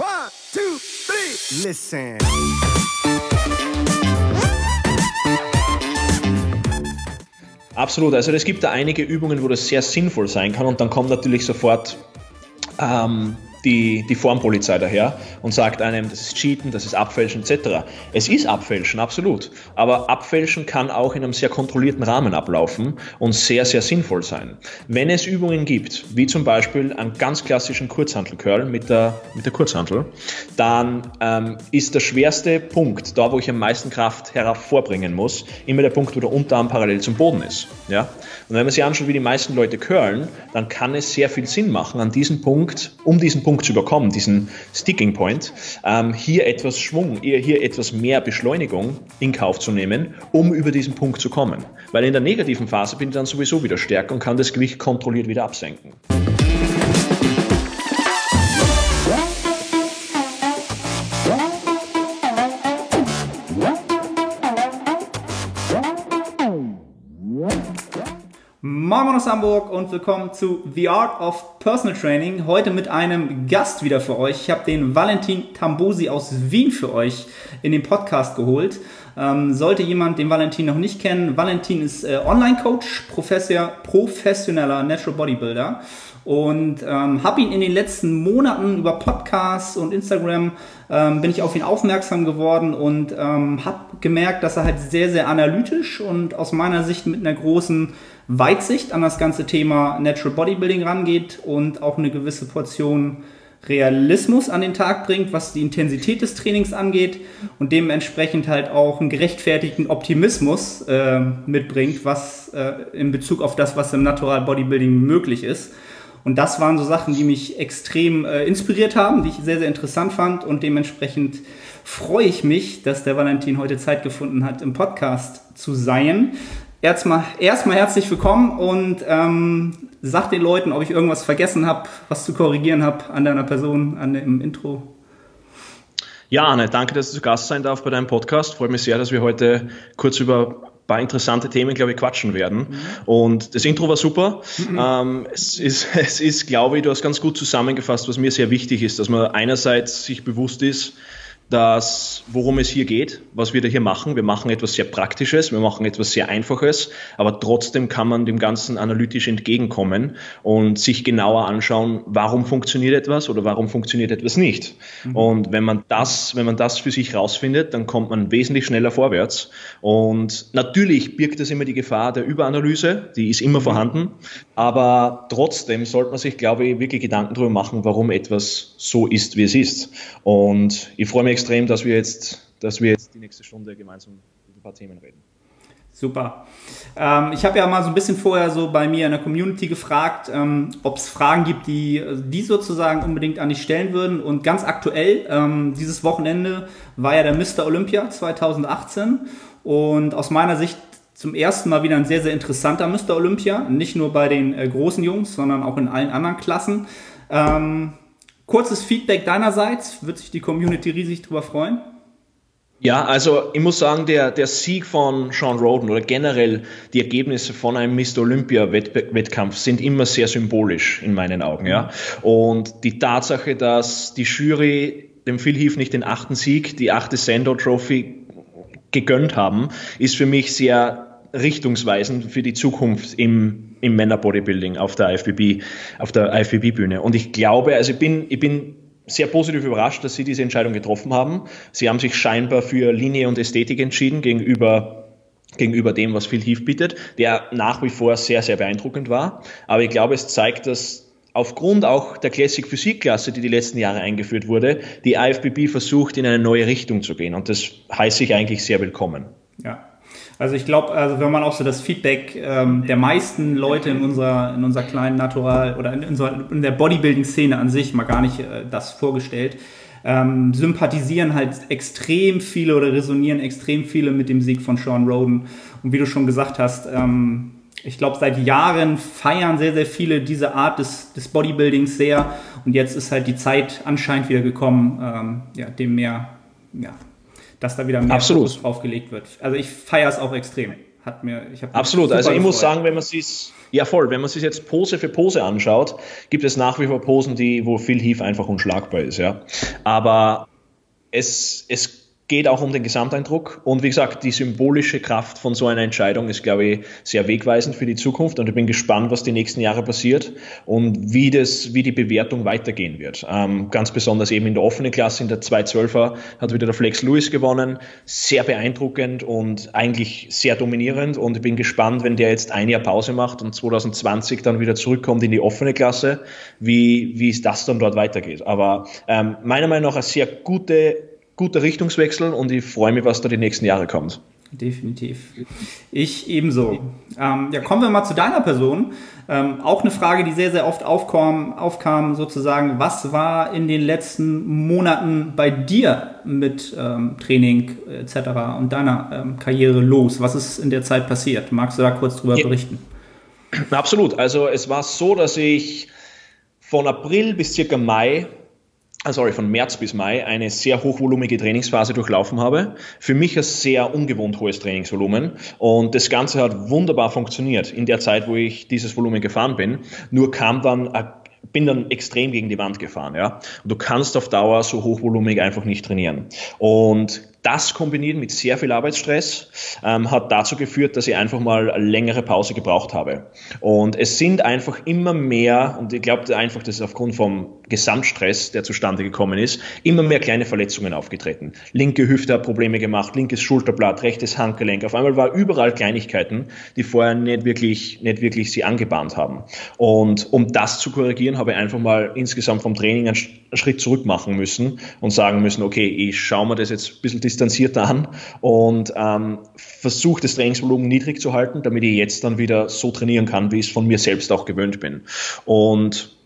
One, two, three. Listen. Absolut, also es gibt da einige Übungen, wo das sehr sinnvoll sein kann und dann kommt natürlich sofort ähm, die, die Formpolizei daher und sagt einem, das ist Cheaten, das ist Abfälschen etc. Es ist Abfälschen, absolut. Aber Abfälschen kann auch in einem sehr kontrollierten Rahmen ablaufen und sehr, sehr sinnvoll sein. Wenn es Übungen gibt, wie zum Beispiel einen ganz klassischen Kurzhantel-Curl mit der, mit der Kurzhantel, dann ähm, ist der schwerste Punkt, da wo ich am meisten Kraft hervorbringen muss, immer der Punkt, wo der Unterarm parallel zum Boden ist. Ja? Und wenn man sich anschaut, wie die meisten Leute curlen, dann kann es sehr viel Sinn machen, an diesem Punkt, um diesen Punkt Punkt zu überkommen, diesen Sticking Point, ähm, hier etwas Schwung, hier etwas mehr Beschleunigung in Kauf zu nehmen, um über diesen Punkt zu kommen. Weil in der negativen Phase bin ich dann sowieso wieder stärker und kann das Gewicht kontrolliert wieder absenken. Moin Moin aus Hamburg und willkommen zu The Art of Personal Training. Heute mit einem Gast wieder für euch. Ich habe den Valentin Tambosi aus Wien für euch in den Podcast geholt. Ähm, sollte jemand den Valentin noch nicht kennen, Valentin ist äh, Online-Coach, professioneller Natural Bodybuilder und ähm, habe ihn in den letzten Monaten über Podcasts und Instagram ähm, bin ich auf ihn aufmerksam geworden und ähm, habe gemerkt, dass er halt sehr, sehr analytisch und aus meiner Sicht mit einer großen Weitsicht an das ganze Thema Natural Bodybuilding rangeht und auch eine gewisse Portion Realismus an den Tag bringt, was die Intensität des Trainings angeht und dementsprechend halt auch einen gerechtfertigten Optimismus äh, mitbringt, was äh, in Bezug auf das, was im Natural Bodybuilding möglich ist. Und das waren so Sachen, die mich extrem äh, inspiriert haben, die ich sehr, sehr interessant fand und dementsprechend freue ich mich, dass der Valentin heute Zeit gefunden hat, im Podcast zu sein. Erstmal, erstmal herzlich willkommen und ähm, sag den Leuten, ob ich irgendwas vergessen habe, was zu korrigieren habe an deiner Person, an dem Intro. Ja, Anne, danke, dass du zu Gast sein darf bei deinem Podcast. Freut mich sehr, dass wir heute kurz über ein paar interessante Themen, glaube ich, quatschen werden. Mhm. Und das Intro war super. Mhm. Ähm, es, ist, es ist, glaube ich, du hast ganz gut zusammengefasst, was mir sehr wichtig ist, dass man einerseits sich bewusst ist, dass, worum es hier geht, was wir da hier machen. Wir machen etwas sehr Praktisches, wir machen etwas sehr Einfaches, aber trotzdem kann man dem Ganzen analytisch entgegenkommen und sich genauer anschauen, warum funktioniert etwas oder warum funktioniert etwas nicht. Mhm. Und wenn man das, wenn man das für sich rausfindet, dann kommt man wesentlich schneller vorwärts. Und natürlich birgt es immer die Gefahr der Überanalyse, die ist immer mhm. vorhanden, aber trotzdem sollte man sich, glaube ich, wirklich Gedanken darüber machen, warum etwas so ist, wie es ist. Und ich freue mich extrem, dass wir jetzt, dass wir jetzt die nächste Stunde gemeinsam über ein paar Themen reden. Super. Ähm, ich habe ja mal so ein bisschen vorher so bei mir in der Community gefragt, ähm, ob es Fragen gibt, die die sozusagen unbedingt an dich stellen würden. Und ganz aktuell, ähm, dieses Wochenende war ja der Mr. Olympia 2018 und aus meiner Sicht zum ersten Mal wieder ein sehr, sehr interessanter Mr. Olympia. Nicht nur bei den äh, großen Jungs, sondern auch in allen anderen Klassen. Ähm, Kurzes Feedback deinerseits, wird sich die Community riesig darüber freuen. Ja, also ich muss sagen, der, der Sieg von Sean Roden oder generell die Ergebnisse von einem Mr. Olympia-Wettkampf sind immer sehr symbolisch in meinen Augen. Ja. Und die Tatsache, dass die Jury dem Phil Heath nicht den achten Sieg, die achte Sando Trophy gegönnt haben, ist für mich sehr richtungsweisend für die Zukunft im im Männerbodybuilding auf der IFBB, auf der IFBB-Bühne. Und ich glaube, also ich bin, ich bin sehr positiv überrascht, dass Sie diese Entscheidung getroffen haben. Sie haben sich scheinbar für Linie und Ästhetik entschieden gegenüber gegenüber dem, was Phil Heath bietet, der nach wie vor sehr, sehr beeindruckend war. Aber ich glaube, es zeigt, dass aufgrund auch der Classic Physikklasse, die die letzten Jahre eingeführt wurde, die IFBB versucht, in eine neue Richtung zu gehen. Und das heiße ich eigentlich sehr willkommen. Ja, also ich glaube, also wenn man auch so das Feedback ähm, der meisten Leute in unserer, in unserer kleinen Natural oder in, in, in der Bodybuilding-Szene an sich, mal gar nicht äh, das vorgestellt, ähm, sympathisieren halt extrem viele oder resonieren extrem viele mit dem Sieg von Sean Roden. Und wie du schon gesagt hast, ähm, ich glaube, seit Jahren feiern sehr, sehr viele diese Art des, des Bodybuildings sehr. Und jetzt ist halt die Zeit anscheinend wieder gekommen, ähm, ja, dem mehr ja, dass da wieder mehr Absolut. Fokus drauf gelegt wird. Also ich feiere es auch extrem. Hat mir, ich Absolut, also ich gefreut. muss sagen, wenn man sich ja voll, wenn man sich jetzt Pose für Pose anschaut, gibt es nach wie vor Posen, die, wo Phil Heath einfach unschlagbar ist, ja. Aber es, es geht auch um den Gesamteindruck. Und wie gesagt, die symbolische Kraft von so einer Entscheidung ist, glaube ich, sehr wegweisend für die Zukunft. Und ich bin gespannt, was die nächsten Jahre passiert und wie, das, wie die Bewertung weitergehen wird. Ähm, ganz besonders eben in der offenen Klasse, in der 212er hat wieder der Flex Lewis gewonnen. Sehr beeindruckend und eigentlich sehr dominierend. Und ich bin gespannt, wenn der jetzt ein Jahr Pause macht und 2020 dann wieder zurückkommt in die offene Klasse, wie, wie es das dann dort weitergeht. Aber ähm, meiner Meinung nach eine sehr gute guter Richtungswechsel und ich freue mich, was da die nächsten Jahre kommt. Definitiv. Ich ebenso. Ähm, ja, kommen wir mal zu deiner Person. Ähm, auch eine Frage, die sehr, sehr oft aufkam, aufkam, sozusagen, was war in den letzten Monaten bei dir mit ähm, Training etc. und deiner ähm, Karriere los? Was ist in der Zeit passiert? Magst du da kurz drüber ja. berichten? Absolut. Also es war so, dass ich von April bis circa Mai sorry, von März bis Mai eine sehr hochvolumige Trainingsphase durchlaufen habe. Für mich ein sehr ungewohnt hohes Trainingsvolumen und das Ganze hat wunderbar funktioniert in der Zeit, wo ich dieses Volumen gefahren bin. Nur kam dann bin dann extrem gegen die Wand gefahren, ja. Und du kannst auf Dauer so hochvolumig einfach nicht trainieren. Und das kombiniert mit sehr viel Arbeitsstress ähm, hat dazu geführt, dass ich einfach mal eine längere Pause gebraucht habe. Und es sind einfach immer mehr, und ich glaube einfach, das ist aufgrund vom Gesamtstress, der zustande gekommen ist, immer mehr kleine Verletzungen aufgetreten. Linke Hüfte hat Probleme gemacht, linkes Schulterblatt, rechtes Handgelenk. Auf einmal war überall Kleinigkeiten, die vorher nicht wirklich, nicht wirklich sie angebahnt haben. Und um das zu korrigieren, habe ich einfach mal insgesamt vom Training Schritt zurück machen müssen und sagen müssen, okay, ich schaue mir das jetzt ein bisschen distanzierter an und ähm, versuche das Trainingsvolumen niedrig zu halten, damit ich jetzt dann wieder so trainieren kann, wie ich es von mir selbst auch gewöhnt bin. Und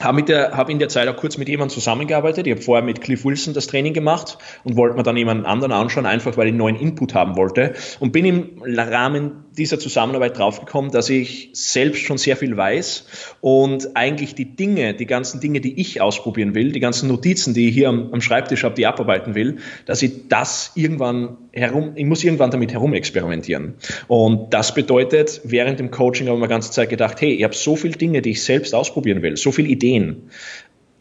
habe, habe in der Zeit auch kurz mit jemandem zusammengearbeitet. Ich habe vorher mit Cliff Wilson das Training gemacht und wollte mir dann jemanden anderen anschauen, einfach weil ich neuen Input haben wollte. Und bin im Rahmen dieser Zusammenarbeit draufgekommen, dass ich selbst schon sehr viel weiß und eigentlich die Dinge, die ganzen Dinge, die ich ausprobieren will, die ganzen Notizen, die ich hier am, am Schreibtisch habe, die abarbeiten will, dass ich das irgendwann herum, ich muss irgendwann damit herumexperimentieren. Und das bedeutet, während dem Coaching habe ich mir die ganze Zeit gedacht, hey, ich habe so viele Dinge, die ich selbst ausprobieren will, so viele Ideen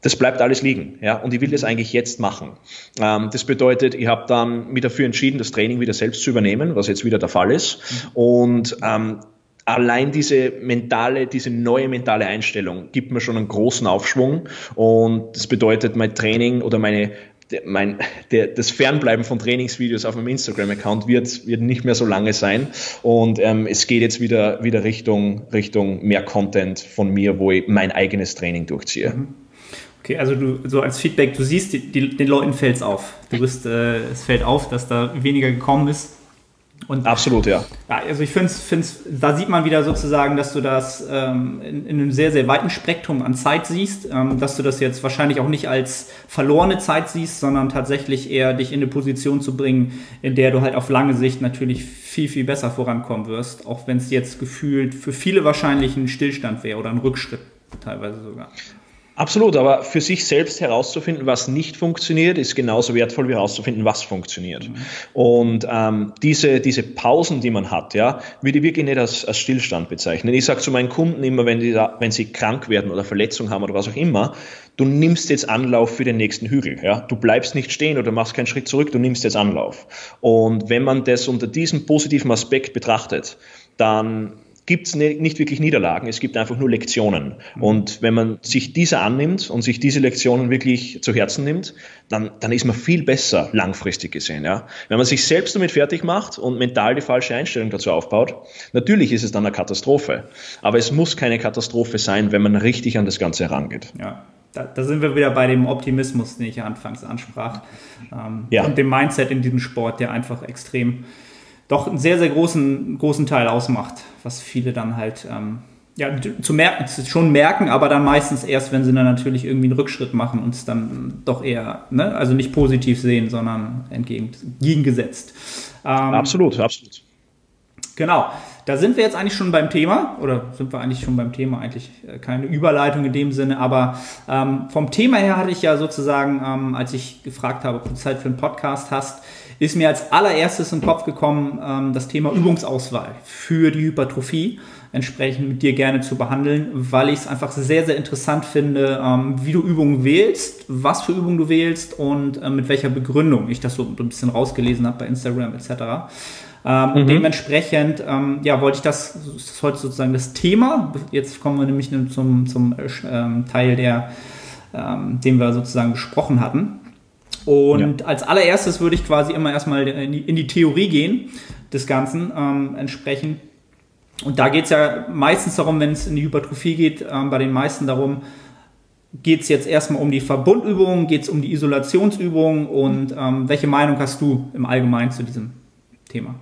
das bleibt alles liegen. Ja? Und ich will das eigentlich jetzt machen. Ähm, das bedeutet, ich habe dann mich dafür entschieden, das Training wieder selbst zu übernehmen, was jetzt wieder der Fall ist. Und ähm, allein diese mentale, diese neue mentale Einstellung gibt mir schon einen großen Aufschwung. Und das bedeutet, mein Training oder meine mein, der, das Fernbleiben von Trainingsvideos auf meinem Instagram-Account wird, wird nicht mehr so lange sein. Und ähm, es geht jetzt wieder, wieder Richtung, Richtung mehr Content von mir, wo ich mein eigenes Training durchziehe. Mhm. Okay, also du so als Feedback, du siehst, die, die, den Leuten fällt es auf. Du bist, äh, es fällt auf, dass da weniger gekommen ist. Und, Absolut, ja. ja also ich finde es, da sieht man wieder sozusagen, dass du das ähm, in, in, einem sehr, sehr weiten Spektrum an Zeit siehst, ähm, dass du das jetzt wahrscheinlich auch nicht als verlorene Zeit siehst, sondern tatsächlich eher dich in eine Position zu bringen, in der du halt auf lange Sicht natürlich viel, viel besser vorankommen wirst, auch wenn es jetzt gefühlt für viele wahrscheinlich ein Stillstand wäre oder ein Rückschritt teilweise sogar. Absolut, aber für sich selbst herauszufinden, was nicht funktioniert, ist genauso wertvoll wie herauszufinden, was funktioniert. Mhm. Und ähm, diese, diese Pausen, die man hat, ja, würde ich wirklich nicht als, als Stillstand bezeichnen. Ich sage zu meinen Kunden immer, wenn, die da, wenn sie krank werden oder Verletzungen haben oder was auch immer, du nimmst jetzt Anlauf für den nächsten Hügel. Ja? Du bleibst nicht stehen oder machst keinen Schritt zurück, du nimmst jetzt Anlauf. Und wenn man das unter diesem positiven Aspekt betrachtet, dann gibt es ne, nicht wirklich Niederlagen, es gibt einfach nur Lektionen. Und wenn man sich diese annimmt und sich diese Lektionen wirklich zu Herzen nimmt, dann, dann ist man viel besser langfristig gesehen. Ja? Wenn man sich selbst damit fertig macht und mental die falsche Einstellung dazu aufbaut, natürlich ist es dann eine Katastrophe. Aber es muss keine Katastrophe sein, wenn man richtig an das Ganze herangeht. Ja. Da, da sind wir wieder bei dem Optimismus, den ich anfangs ansprach. Ähm, ja. Und dem Mindset in diesem Sport, der einfach extrem doch einen sehr, sehr großen, großen Teil ausmacht, was viele dann halt ähm, ja, zu merken, schon merken, aber dann meistens erst, wenn sie dann natürlich irgendwie einen Rückschritt machen und es dann doch eher, ne, also nicht positiv sehen, sondern entgegengesetzt. Ähm, absolut, absolut. Genau. da sind wir jetzt eigentlich schon beim Thema, oder sind wir eigentlich schon beim Thema, eigentlich äh, keine Überleitung in dem Sinne, aber ähm, vom Thema her hatte ich ja sozusagen, ähm, als ich gefragt habe, ob du Zeit für einen Podcast hast, ist mir als allererstes in den Kopf gekommen, ähm, das Thema Übungsauswahl für die Hypertrophie entsprechend mit dir gerne zu behandeln, weil ich es einfach sehr, sehr interessant finde, ähm, wie du Übungen wählst, was für Übungen du wählst und äh, mit welcher Begründung ich das so ein bisschen rausgelesen habe bei Instagram etc. Ähm, mhm. Und dementsprechend, ähm, ja, wollte ich das, das ist heute sozusagen das Thema. Jetzt kommen wir nämlich zum, zum ähm, Teil, der, ähm, den wir sozusagen besprochen hatten. Und ja. als allererstes würde ich quasi immer erstmal in die, in die Theorie gehen des Ganzen, ähm, entsprechend und da geht es ja meistens darum, wenn es in die Hypertrophie geht, ähm, bei den meisten darum, geht es jetzt erstmal um die Verbundübungen, geht es um die Isolationsübungen und ähm, welche Meinung hast du im Allgemeinen zu diesem Thema?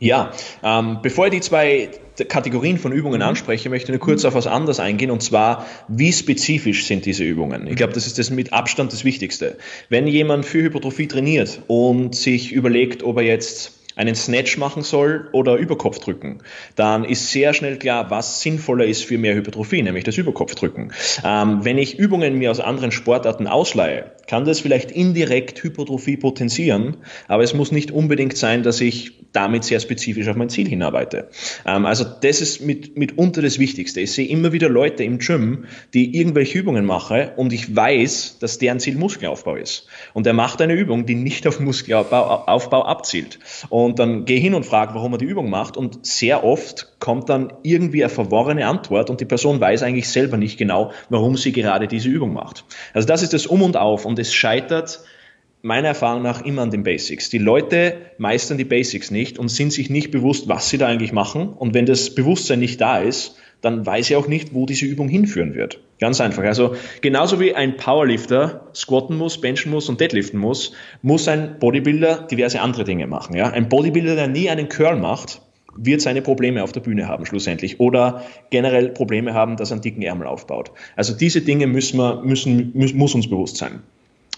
Ja, ähm, bevor ich die zwei Kategorien von Übungen mhm. anspreche, möchte ich nur kurz auf was anderes eingehen und zwar, wie spezifisch sind diese Übungen? Ich glaube, das ist das mit Abstand das Wichtigste. Wenn jemand für Hypertrophie trainiert und sich überlegt, ob er jetzt einen Snatch machen soll oder Überkopfdrücken, dann ist sehr schnell klar, was sinnvoller ist für mehr Hypertrophie, nämlich das Überkopfdrücken. Ähm, wenn ich Übungen mir aus anderen Sportarten ausleihe, kann das vielleicht indirekt Hypertrophie potenzieren, aber es muss nicht unbedingt sein, dass ich damit sehr spezifisch auf mein Ziel hinarbeite. Ähm, also das ist mit, mitunter das Wichtigste. Ich sehe immer wieder Leute im Gym, die irgendwelche Übungen machen und ich weiß, dass deren Ziel Muskelaufbau ist. Und er macht eine Übung, die nicht auf Muskelaufbau Aufbau abzielt. Und dann gehe hin und frage, warum er die Übung macht und sehr oft kommt dann irgendwie eine verworrene Antwort und die Person weiß eigentlich selber nicht genau, warum sie gerade diese Übung macht. Also das ist das Um und Auf und es scheitert meiner Erfahrung nach immer an den Basics. Die Leute meistern die Basics nicht und sind sich nicht bewusst, was sie da eigentlich machen. Und wenn das Bewusstsein nicht da ist, dann weiß ich auch nicht, wo diese Übung hinführen wird. Ganz einfach. Also genauso wie ein Powerlifter squatten muss, benchen muss und deadliften muss, muss ein Bodybuilder diverse andere Dinge machen. Ja? Ein Bodybuilder, der nie einen Curl macht, wird seine Probleme auf der Bühne haben schlussendlich oder generell Probleme haben, dass er einen dicken Ärmel aufbaut. Also diese Dinge müssen wir, müssen, muss uns bewusst sein.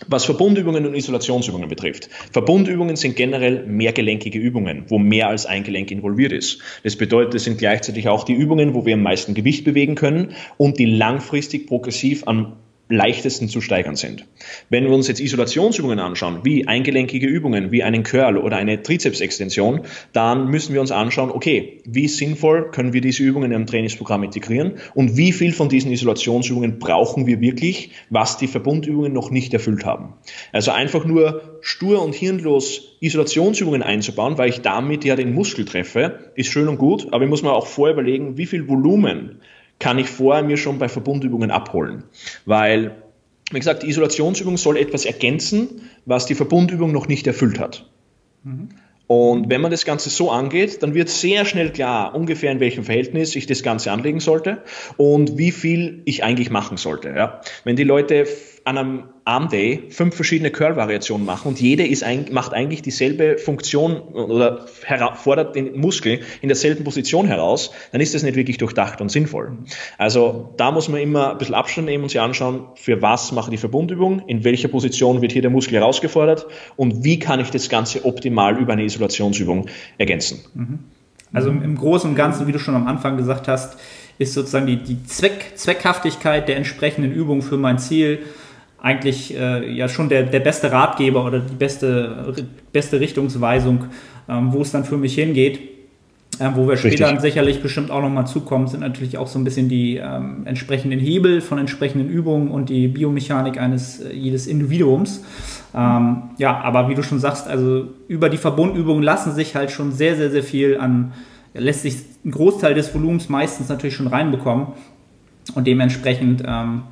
Was Verbundübungen und Isolationsübungen betrifft. Verbundübungen sind generell mehrgelenkige Übungen, wo mehr als ein Gelenk involviert ist. Das bedeutet, es sind gleichzeitig auch die Übungen, wo wir am meisten Gewicht bewegen können und die langfristig progressiv an leichtesten zu steigern sind. Wenn wir uns jetzt Isolationsübungen anschauen, wie eingelenkige Übungen, wie einen Curl oder eine Trizepsextension, dann müssen wir uns anschauen, okay, wie sinnvoll können wir diese Übungen in einem Trainingsprogramm integrieren und wie viel von diesen Isolationsübungen brauchen wir wirklich, was die Verbundübungen noch nicht erfüllt haben. Also einfach nur stur und hirnlos Isolationsübungen einzubauen, weil ich damit ja den Muskel treffe, ist schön und gut, aber ich muss mir auch vorher überlegen, wie viel Volumen kann ich vorher mir schon bei Verbundübungen abholen. Weil, wie gesagt, die Isolationsübung soll etwas ergänzen, was die Verbundübung noch nicht erfüllt hat. Mhm. Und wenn man das Ganze so angeht, dann wird sehr schnell klar, ungefähr in welchem Verhältnis ich das Ganze anlegen sollte und wie viel ich eigentlich machen sollte. Ja. Wenn die Leute an einem Arm Day fünf verschiedene Curl-Variationen machen und jede ist ein, macht eigentlich dieselbe Funktion oder fordert den Muskel in derselben Position heraus, dann ist das nicht wirklich durchdacht und sinnvoll. Also da muss man immer ein bisschen Abstand nehmen und sich anschauen, für was mache die Verbundübung, in welcher Position wird hier der Muskel herausgefordert und wie kann ich das Ganze optimal über eine Isolationsübung ergänzen. Mhm. Also im Großen und Ganzen, wie du schon am Anfang gesagt hast, ist sozusagen die, die Zweck, Zweckhaftigkeit der entsprechenden Übung für mein Ziel eigentlich äh, ja schon der, der beste Ratgeber oder die beste, beste Richtungsweisung, ähm, wo es dann für mich hingeht. Ähm, wo wir später dann sicherlich bestimmt auch nochmal zukommen, sind natürlich auch so ein bisschen die ähm, entsprechenden Hebel von entsprechenden Übungen und die Biomechanik eines äh, jedes Individuums. Ähm, ja, aber wie du schon sagst, also über die Verbundübungen lassen sich halt schon sehr, sehr, sehr viel an, lässt sich ein Großteil des Volumens meistens natürlich schon reinbekommen. Und dementsprechend ähm,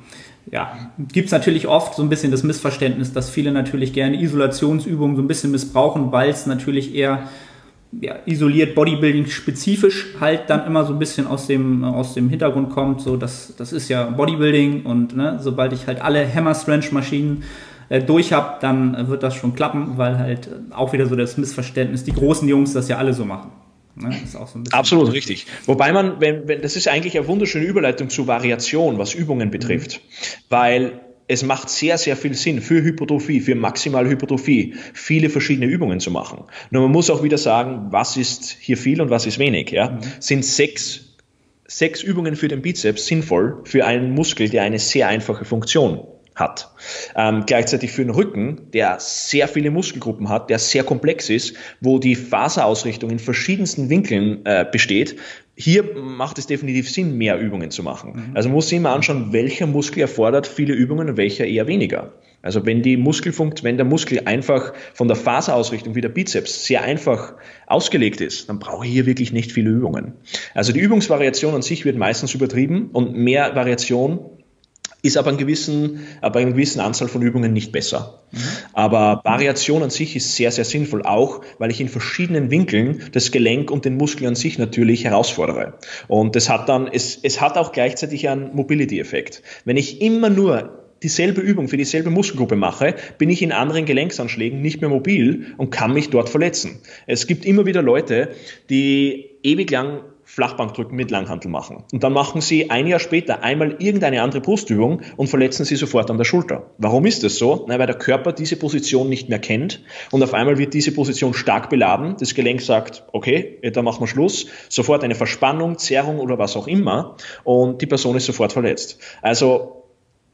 ja, gibt es natürlich oft so ein bisschen das Missverständnis, dass viele natürlich gerne Isolationsübungen so ein bisschen missbrauchen, weil es natürlich eher ja, isoliert Bodybuilding spezifisch halt dann immer so ein bisschen aus dem, aus dem Hintergrund kommt. So, das, das ist ja Bodybuilding und ne, sobald ich halt alle Hammer Strength Maschinen äh, durch habe, dann wird das schon klappen, weil halt auch wieder so das Missverständnis, die großen Jungs das ja alle so machen. Ne? So Absolut richtig. Wobei man, wenn, wenn, das ist eigentlich eine wunderschöne Überleitung zu Variation, was Übungen betrifft. Mhm. Weil es macht sehr, sehr viel Sinn für Hypertrophie, für maximale Hypertrophie, viele verschiedene Übungen zu machen. Nur man muss auch wieder sagen, was ist hier viel und was ist wenig. Ja? Mhm. Sind sechs, sechs Übungen für den Bizeps sinnvoll für einen Muskel, der eine sehr einfache Funktion hat. Ähm, gleichzeitig für den Rücken, der sehr viele Muskelgruppen hat, der sehr komplex ist, wo die Faserausrichtung in verschiedensten Winkeln äh, besteht. Hier macht es definitiv Sinn, mehr Übungen zu machen. Mhm. Also man muss sich immer anschauen, welcher Muskel erfordert viele Übungen und welcher eher weniger. Also wenn die Muskelfunkt, wenn der Muskel einfach von der Faserausrichtung wie der Bizeps sehr einfach ausgelegt ist, dann brauche ich hier wirklich nicht viele Übungen. Also die Übungsvariation an sich wird meistens übertrieben und mehr Variation ist aber, einen gewissen, aber eine gewissen Anzahl von Übungen nicht besser. Mhm. Aber Variation an sich ist sehr, sehr sinnvoll, auch weil ich in verschiedenen Winkeln das Gelenk und den Muskel an sich natürlich herausfordere. Und das hat dann, es, es hat auch gleichzeitig einen Mobility-Effekt. Wenn ich immer nur dieselbe Übung für dieselbe Muskelgruppe mache, bin ich in anderen Gelenksanschlägen nicht mehr mobil und kann mich dort verletzen. Es gibt immer wieder Leute, die ewig lang Flachbankdrücken mit Langhantel machen. Und dann machen sie ein Jahr später einmal irgendeine andere Brustübung und verletzen sie sofort an der Schulter. Warum ist das so? Na, weil der Körper diese Position nicht mehr kennt und auf einmal wird diese Position stark beladen. Das Gelenk sagt, okay, da machen wir Schluss. Sofort eine Verspannung, Zerrung oder was auch immer und die Person ist sofort verletzt. Also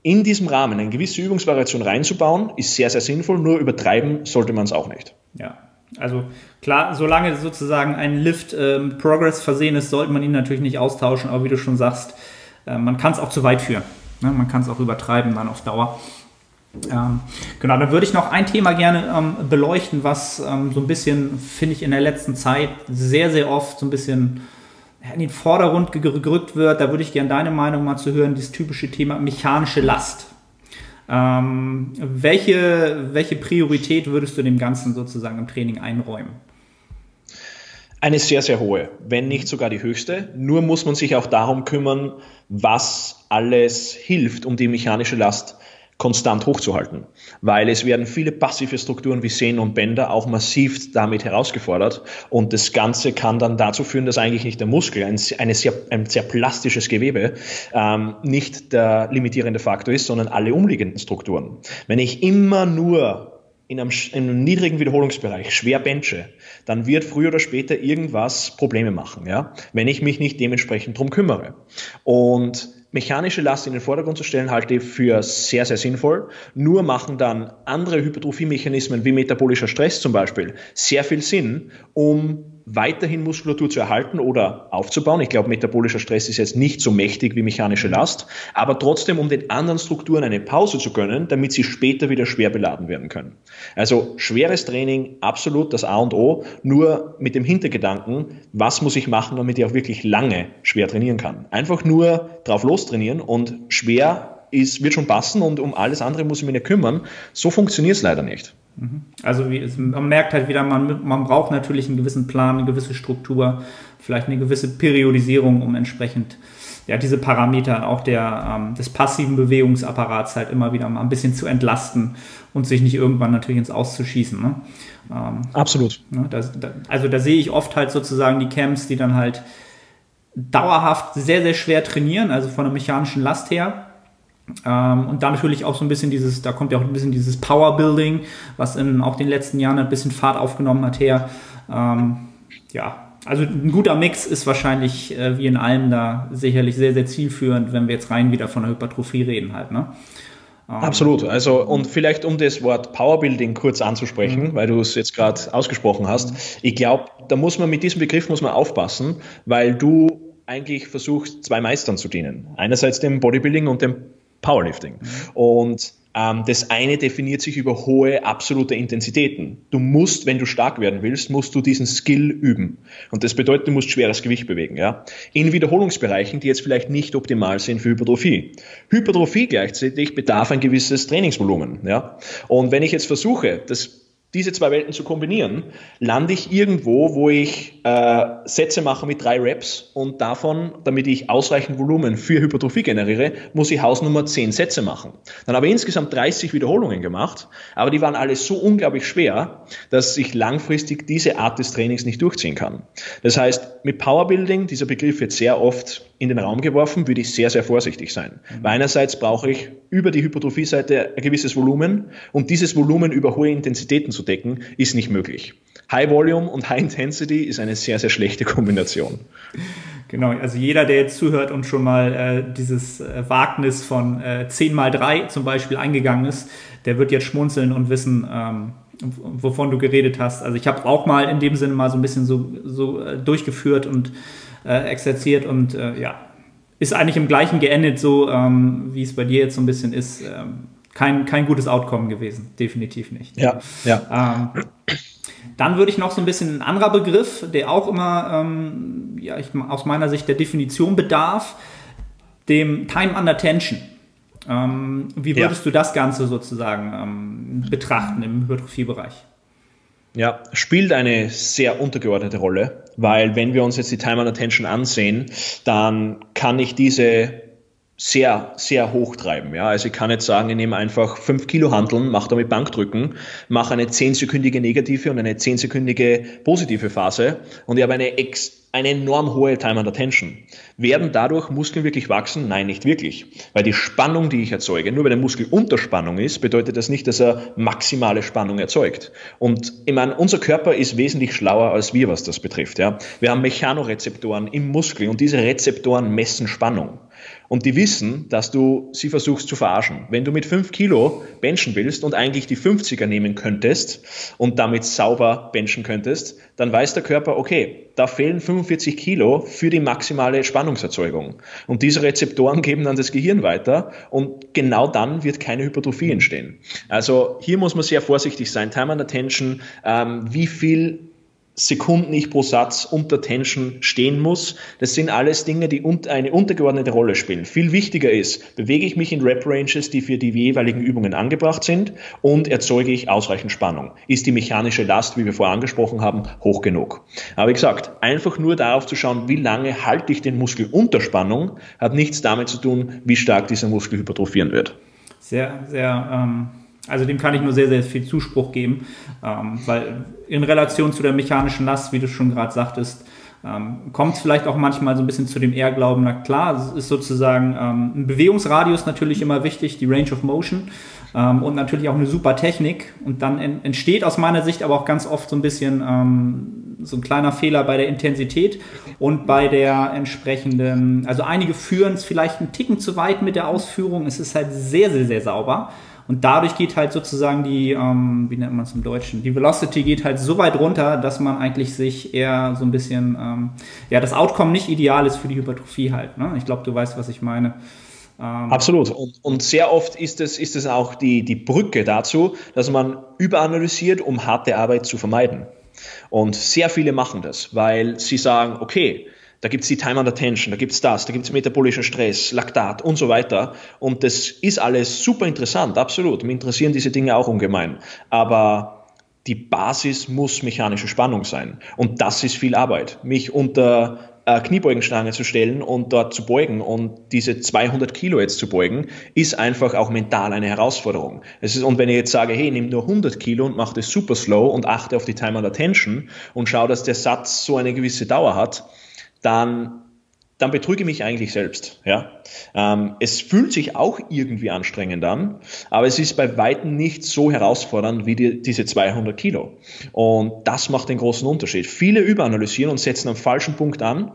in diesem Rahmen eine gewisse Übungsvariation reinzubauen, ist sehr, sehr sinnvoll, nur übertreiben sollte man es auch nicht. Ja, also klar, solange sozusagen ein Lift äh, Progress versehen ist, sollte man ihn natürlich nicht austauschen, aber wie du schon sagst, äh, man kann es auch zu weit führen. Ne? Man kann es auch übertreiben dann auf Dauer. Ähm, genau, dann würde ich noch ein Thema gerne ähm, beleuchten, was ähm, so ein bisschen, finde ich, in der letzten Zeit sehr, sehr oft so ein bisschen in den Vordergrund gerückt wird. Da würde ich gerne deine Meinung mal zu hören, dieses typische Thema mechanische Last. Ähm, welche, welche Priorität würdest du dem Ganzen sozusagen im Training einräumen? Eine sehr, sehr hohe, wenn nicht sogar die höchste. Nur muss man sich auch darum kümmern, was alles hilft, um die mechanische Last konstant hochzuhalten, weil es werden viele passive Strukturen wie Sehnen und Bänder auch massiv damit herausgefordert und das Ganze kann dann dazu führen, dass eigentlich nicht der Muskel, ein, sehr, ein sehr plastisches Gewebe, ähm, nicht der limitierende Faktor ist, sondern alle umliegenden Strukturen. Wenn ich immer nur in einem, in einem, niedrigen Wiederholungsbereich schwer benche, dann wird früher oder später irgendwas Probleme machen, ja, wenn ich mich nicht dementsprechend drum kümmere. Und mechanische Last in den Vordergrund zu stellen, halte ich für sehr, sehr sinnvoll. Nur machen dann andere Hypertrophie-Mechanismen wie metabolischer Stress zum Beispiel sehr viel Sinn, um weiterhin Muskulatur zu erhalten oder aufzubauen. Ich glaube, metabolischer Stress ist jetzt nicht so mächtig wie mechanische Last, aber trotzdem, um den anderen Strukturen eine Pause zu gönnen, damit sie später wieder schwer beladen werden können. Also schweres Training, absolut das A und O, nur mit dem Hintergedanken, was muss ich machen, damit ich auch wirklich lange schwer trainieren kann. Einfach nur drauf los trainieren und schwer ist, wird schon passen und um alles andere muss ich mich nicht kümmern. So funktioniert es leider nicht. Mhm. Also wie, man merkt halt wieder, man, man braucht natürlich einen gewissen Plan, eine gewisse Struktur, vielleicht eine gewisse Periodisierung, um entsprechend ja, diese Parameter auch der, ähm, des passiven Bewegungsapparats halt immer wieder mal ein bisschen zu entlasten und sich nicht irgendwann natürlich ins Auszuschießen. Ne? Ähm, Absolut. Ne, das, da, also da sehe ich oft halt sozusagen die Camps, die dann halt dauerhaft sehr, sehr schwer trainieren, also von der mechanischen Last her und dann natürlich auch so ein bisschen dieses, da kommt ja auch ein bisschen dieses Powerbuilding, was in auch den letzten Jahren ein bisschen Fahrt aufgenommen hat her. Ähm, ja, also ein guter Mix ist wahrscheinlich äh, wie in allem da sicherlich sehr, sehr zielführend, wenn wir jetzt rein wieder von der Hypertrophie reden halt, ne? Ähm, Absolut. Also, und vielleicht um das Wort Powerbuilding kurz anzusprechen, mhm. weil du es jetzt gerade ausgesprochen hast. Ich glaube, da muss man mit diesem Begriff muss man aufpassen, weil du eigentlich versuchst, zwei Meistern zu dienen. Einerseits dem Bodybuilding und dem Powerlifting. Und ähm, das eine definiert sich über hohe absolute Intensitäten. Du musst, wenn du stark werden willst, musst du diesen Skill üben. Und das bedeutet, du musst schweres Gewicht bewegen. Ja? In Wiederholungsbereichen, die jetzt vielleicht nicht optimal sind für Hypertrophie. Hypertrophie gleichzeitig bedarf ein gewisses Trainingsvolumen. Ja? Und wenn ich jetzt versuche, das diese zwei Welten zu kombinieren, lande ich irgendwo, wo ich äh, Sätze mache mit drei Reps und davon, damit ich ausreichend Volumen für Hypertrophie generiere, muss ich Hausnummer 10 Sätze machen. Dann habe ich insgesamt 30 Wiederholungen gemacht, aber die waren alle so unglaublich schwer, dass ich langfristig diese Art des Trainings nicht durchziehen kann. Das heißt, mit Powerbuilding, dieser Begriff wird sehr oft in den Raum geworfen, würde ich sehr, sehr vorsichtig sein. Mhm. Weil einerseits brauche ich über die Hypertrophie-Seite ein gewisses Volumen und dieses Volumen über hohe Intensitäten zu decken, ist nicht möglich. High Volume und High Intensity ist eine sehr, sehr schlechte Kombination. Genau, also jeder, der jetzt zuhört und schon mal äh, dieses äh, Wagnis von äh, 10 mal 3 zum Beispiel eingegangen ist, der wird jetzt schmunzeln und wissen, ähm, wovon du geredet hast. Also ich habe auch mal in dem Sinne mal so ein bisschen so, so äh, durchgeführt und äh, exerziert und äh, ja, ist eigentlich im gleichen geendet, so ähm, wie es bei dir jetzt so ein bisschen ist. Ähm, kein, kein gutes Outcome gewesen, definitiv nicht. Ja, ja. Ähm, dann würde ich noch so ein bisschen ein anderer Begriff, der auch immer ähm, ja, ich, aus meiner Sicht der Definition bedarf, dem Time Under Tension. Ähm, wie würdest ja. du das Ganze sozusagen ähm, betrachten im Hypertrophiebereich? Ja, spielt eine sehr untergeordnete Rolle, weil wenn wir uns jetzt die Time Under Tension ansehen, dann kann ich diese sehr, sehr hoch treiben. Ja? Also ich kann jetzt sagen, ich nehme einfach 5 Kilo Handeln, mache damit Bankdrücken, mache eine 10-sekündige negative und eine 10-sekündige positive Phase und ich habe eine, eine enorm hohe Time under Tension. Werden dadurch Muskeln wirklich wachsen? Nein, nicht wirklich. Weil die Spannung, die ich erzeuge, nur weil der Muskel unter Spannung ist, bedeutet das nicht, dass er maximale Spannung erzeugt. Und ich meine, unser Körper ist wesentlich schlauer als wir, was das betrifft. Ja? Wir haben Mechanorezeptoren im Muskel und diese Rezeptoren messen Spannung. Und die wissen, dass du sie versuchst zu verarschen. Wenn du mit 5 Kilo benchen willst und eigentlich die 50er nehmen könntest und damit sauber benchen könntest, dann weiß der Körper, okay, da fehlen 45 Kilo für die maximale Spannungserzeugung. Und diese Rezeptoren geben dann das Gehirn weiter und genau dann wird keine Hypertrophie entstehen. Also hier muss man sehr vorsichtig sein. Time and Attention, ähm, wie viel Sekunden ich pro Satz unter Tension stehen muss. Das sind alles Dinge, die eine untergeordnete Rolle spielen. Viel wichtiger ist, bewege ich mich in Rep-Ranges, die für die jeweiligen Übungen angebracht sind und erzeuge ich ausreichend Spannung. Ist die mechanische Last, wie wir vorher angesprochen haben, hoch genug? Aber wie gesagt, einfach nur darauf zu schauen, wie lange halte ich den Muskel unter Spannung, hat nichts damit zu tun, wie stark dieser Muskel hypertrophieren wird. Sehr, sehr ähm also dem kann ich nur sehr, sehr viel Zuspruch geben, ähm, weil in Relation zu der mechanischen Last, wie du schon gerade sagtest, ähm, kommt es vielleicht auch manchmal so ein bisschen zu dem Ehrglauben, na klar, es ist sozusagen ähm, ein Bewegungsradius natürlich immer wichtig, die Range of Motion ähm, und natürlich auch eine super Technik. Und dann en entsteht aus meiner Sicht aber auch ganz oft so ein bisschen ähm, so ein kleiner Fehler bei der Intensität und bei der entsprechenden, also einige führen es vielleicht einen Ticken zu weit mit der Ausführung, es ist halt sehr, sehr, sehr sauber und dadurch geht halt sozusagen die, ähm, wie nennt man es im Deutschen, die Velocity geht halt so weit runter, dass man eigentlich sich eher so ein bisschen, ähm, ja, das Outcome nicht ideal ist für die Hypertrophie halt. Ne? Ich glaube, du weißt, was ich meine. Ähm, Absolut. Und, und, sehr oft ist es, ist es auch die, die Brücke dazu, dass man überanalysiert, um harte Arbeit zu vermeiden. Und sehr viele machen das, weil sie sagen, okay, da gibt's die Time under Tension, da gibt's das, da gibt's metabolischen Stress, Laktat und so weiter. Und das ist alles super interessant, absolut. Mir interessieren diese Dinge auch ungemein. Aber die Basis muss mechanische Spannung sein. Und das ist viel Arbeit. Mich unter äh, Kniebeugenstange zu stellen und dort zu beugen und diese 200 Kilo jetzt zu beugen, ist einfach auch mental eine Herausforderung. Es ist, und wenn ich jetzt sage, hey, nimm nur 100 Kilo und mach das super slow und achte auf die Time under Tension und schau, dass der Satz so eine gewisse Dauer hat, dann, dann betrüge ich mich eigentlich selbst. Ja? Ähm, es fühlt sich auch irgendwie anstrengend an, aber es ist bei Weitem nicht so herausfordernd wie die, diese 200 Kilo. Und das macht den großen Unterschied. Viele überanalysieren und setzen am falschen Punkt an,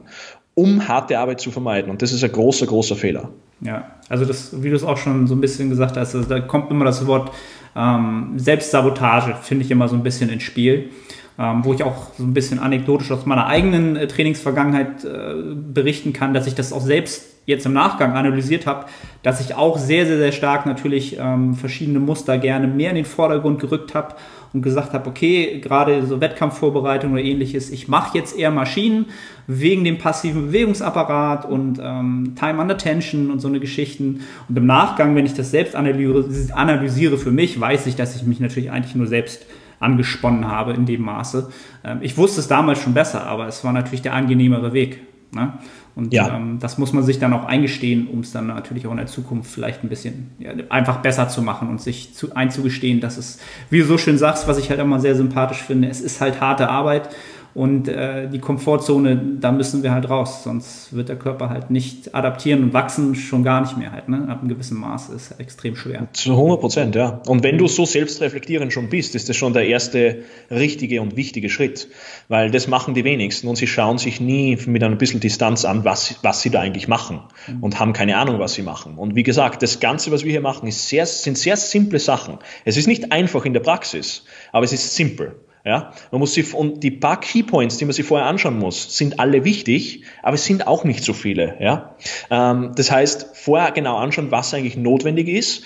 um harte Arbeit zu vermeiden. Und das ist ein großer, großer Fehler. Ja, also das, wie du es auch schon so ein bisschen gesagt hast, also da kommt immer das Wort ähm, Selbstsabotage, finde ich immer so ein bisschen ins Spiel ähm, wo ich auch so ein bisschen anekdotisch aus meiner eigenen äh, Trainingsvergangenheit äh, berichten kann, dass ich das auch selbst jetzt im Nachgang analysiert habe, dass ich auch sehr, sehr, sehr stark natürlich ähm, verschiedene Muster gerne mehr in den Vordergrund gerückt habe und gesagt habe, okay, gerade so Wettkampfvorbereitung oder ähnliches, ich mache jetzt eher Maschinen wegen dem passiven Bewegungsapparat und ähm, Time under Tension und so eine Geschichten. Und im Nachgang, wenn ich das selbst analysiere, analysiere für mich, weiß ich, dass ich mich natürlich eigentlich nur selbst angesponnen habe in dem Maße. Ähm, ich wusste es damals schon besser, aber es war natürlich der angenehmere Weg. Ne? Und ja. ähm, das muss man sich dann auch eingestehen, um es dann natürlich auch in der Zukunft vielleicht ein bisschen ja, einfach besser zu machen und sich zu, einzugestehen, dass es, wie du so schön sagst, was ich halt immer sehr sympathisch finde, es ist halt harte Arbeit Und äh, die Komfortzone, da müssen wir halt raus, sonst wird der Körper halt nicht adaptieren und wachsen schon gar nicht mehr halt. Ne? Ab einem gewissen Maß ist extrem schwer. Zu 100 Prozent, ja. Und wenn du so selbstreflektierend schon bist, ist das schon der erste richtige und wichtige Schritt, weil das machen die wenigsten und sie schauen sich nie mit ein bisschen Distanz an, was, was sie da eigentlich machen mhm. und haben keine Ahnung, was sie machen. Und wie gesagt, das Ganze, was wir hier machen, ist sehr, sind sehr simple Sachen. Es ist nicht einfach in der Praxis, aber es ist simpel. Ja, man muss sich, und die paar Keypoints, die man sich vorher anschauen muss, sind alle wichtig, aber es sind auch nicht so viele. Ja, ähm, das heißt, vorher genau anschauen, was eigentlich notwendig ist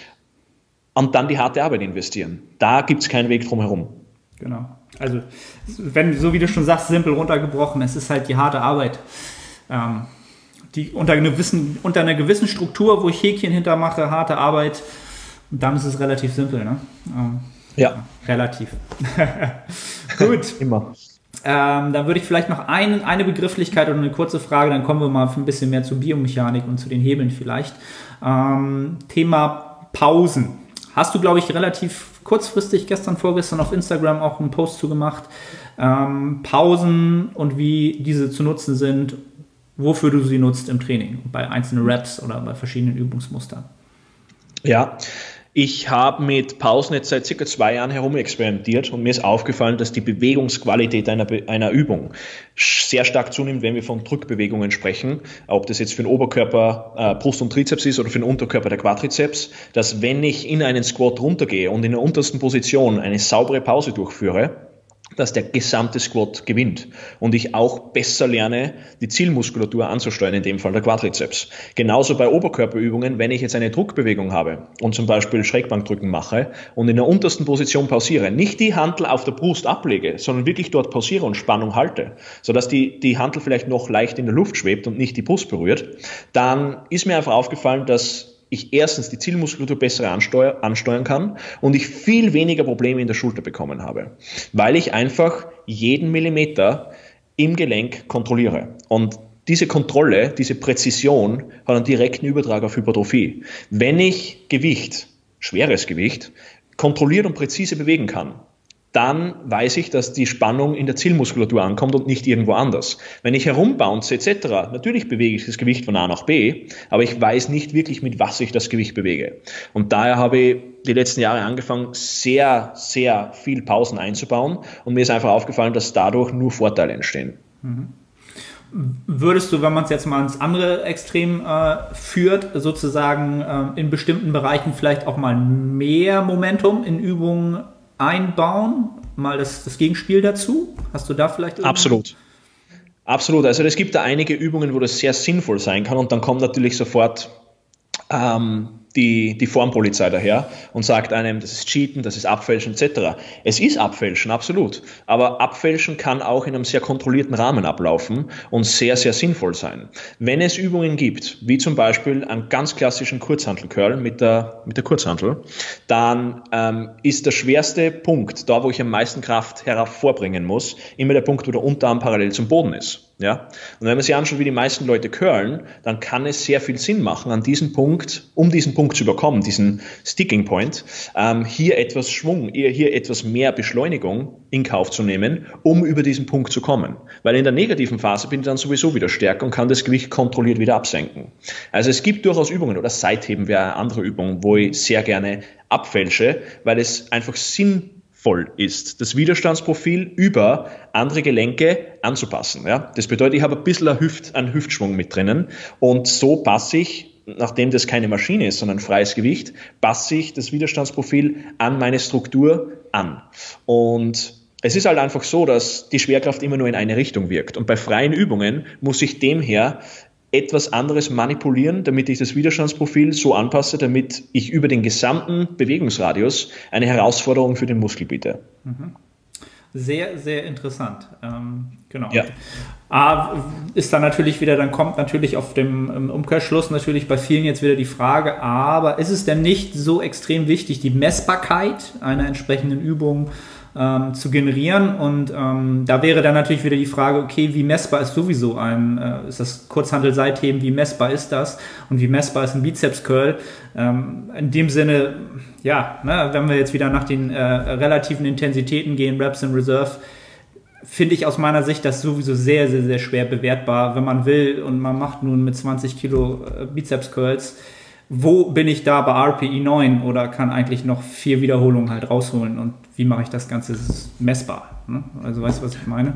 und dann die harte Arbeit investieren. Da gibt es keinen Weg drum herum. Genau. Also, wenn, so wie du schon sagst, simpel runtergebrochen, es ist halt die harte Arbeit. Ähm, die unter, einer gewissen, unter einer gewissen Struktur, wo ich Häkchen hintermache, harte Arbeit, und dann ist es relativ simpel. Ne? Ähm, ja. Relativ. Gut. Immer. Ähm, dann würde ich vielleicht noch ein, eine Begrifflichkeit oder eine kurze Frage, dann kommen wir mal ein bisschen mehr zur Biomechanik und zu den Hebeln vielleicht. Ähm, Thema Pausen. Hast du, glaube ich, relativ kurzfristig gestern, vorgestern auf Instagram auch einen Post zu gemacht. Ähm, Pausen und wie diese zu nutzen sind, wofür du sie nutzt im Training, bei einzelnen Raps oder bei verschiedenen Übungsmustern. Ja, ich habe mit Pausen jetzt seit circa zwei Jahren herum experimentiert und mir ist aufgefallen, dass die Bewegungsqualität einer, einer Übung sehr stark zunimmt, wenn wir von Drückbewegungen sprechen. Ob das jetzt für den Oberkörper äh, Brust und Trizeps ist oder für den Unterkörper der Quadrizeps, dass wenn ich in einen Squat runtergehe und in der untersten Position eine saubere Pause durchführe, dass der gesamte Squat gewinnt und ich auch besser lerne, die Zielmuskulatur anzusteuern, in dem Fall der Quadrizeps. Genauso bei Oberkörperübungen, wenn ich jetzt eine Druckbewegung habe und zum Beispiel Schrägbankdrücken mache und in der untersten Position pausiere, nicht die Hantel auf der Brust ablege, sondern wirklich dort pausiere und Spannung halte, sodass die, die Hantel vielleicht noch leicht in der Luft schwebt und nicht die Brust berührt, dann ist mir einfach aufgefallen, dass ich erstens die Zielmuskulatur besser ansteuer, ansteuern kann und ich viel weniger Probleme in der Schulter bekommen habe, weil ich einfach jeden Millimeter im Gelenk kontrolliere. Und diese Kontrolle, diese Präzision hat einen direkten Übertrag auf Hypertrophie. Wenn ich Gewicht, schweres Gewicht, kontrolliert und präzise bewegen kann, dann weiß ich, dass die Spannung in der Zielmuskulatur ankommt und nicht irgendwo anders. Wenn ich herumbounce etc., natürlich bewege ich das Gewicht von A nach B, aber ich weiß nicht wirklich, mit was ich das Gewicht bewege. Und daher habe ich die letzten Jahre angefangen, sehr, sehr viel Pausen einzubauen und mir ist einfach aufgefallen, dass dadurch nur Vorteile entstehen. Mhm. Würdest du, wenn man es jetzt mal ins andere Extrem äh, führt, sozusagen äh, in bestimmten Bereichen vielleicht auch mal mehr Momentum in Übungen einbauen? Mal das, das Gegenspiel dazu? Hast du da vielleicht? Absolut. Absolut. Also es gibt da einige Übungen, wo das sehr sinnvoll sein kann und dann kommt natürlich sofort ähm, die, die Formpolizei daher und sagt einem, das ist Cheaten, das ist Abfälschen etc. Es ist Abfälschen, absolut. Aber Abfälschen kann auch in einem sehr kontrollierten Rahmen ablaufen und sehr, sehr sinnvoll sein. Wenn es Übungen gibt, wie zum Beispiel einen ganz klassischen Kurzhantel-Curl mit der, mit der Kurzhantel, dann ähm, ist der schwerste Punkt, da wo ich am meisten Kraft hervorbringen muss, immer der Punkt, wo der Unterarm parallel zum Boden ist. Ja? Und wenn man sich anschaut, wie die meisten Leute curlen, dann kann es sehr viel Sinn machen, an diesem Punkt, um diesen Punkt zu überkommen, diesen Sticking Point, ähm, hier etwas Schwung, hier etwas mehr Beschleunigung in Kauf zu nehmen, um über diesen Punkt zu kommen. Weil in der negativen Phase bin ich dann sowieso wieder stärker und kann das Gewicht kontrolliert wieder absenken. Also es gibt durchaus Übungen, oder Seitheben wäre eine andere Übung, wo ich sehr gerne abfälsche, weil es einfach Sinn voll ist, das Widerstandsprofil über andere Gelenke anzupassen. Ja? Das bedeutet, ich habe ein bisschen Hüft, einen Hüftschwung mit drinnen und so passe ich, nachdem das keine Maschine ist, sondern freies Gewicht, passe ich das Widerstandsprofil an meine Struktur an. Und es ist halt einfach so, dass die Schwerkraft immer nur in eine Richtung wirkt. Und bei freien Übungen muss ich demher etwas anderes manipulieren, damit ich das Widerstandsprofil so anpasse, damit ich über den gesamten Bewegungsradius eine Herausforderung für den Muskel biete. Mhm. Sehr, sehr interessant. Ähm, genau. Ja. A, ist dann natürlich wieder, dann kommt natürlich auf dem Umkehrschluss natürlich bei vielen jetzt wieder die Frage, aber ist es denn nicht so extrem wichtig, die Messbarkeit einer entsprechenden Übung ähm, zu generieren. Und ähm, da wäre dann natürlich wieder die Frage, okay, wie messbar ist sowieso ein, äh, ist das Kurzhandel-Seitheben, wie messbar ist das und wie messbar ist ein Bizeps-Curl? Ähm, in dem Sinne, ja, ne, wenn wir jetzt wieder nach den äh, relativen Intensitäten gehen, Reps in Reserve, finde ich aus meiner Sicht das sowieso sehr, sehr, sehr schwer bewertbar, wenn man will und man macht nun mit 20 Kilo äh, Bizeps Curls. Wo bin ich da bei RPI 9 oder kann eigentlich noch vier Wiederholungen halt rausholen und wie mache ich das Ganze messbar? Ne? Also weißt du, was ich meine?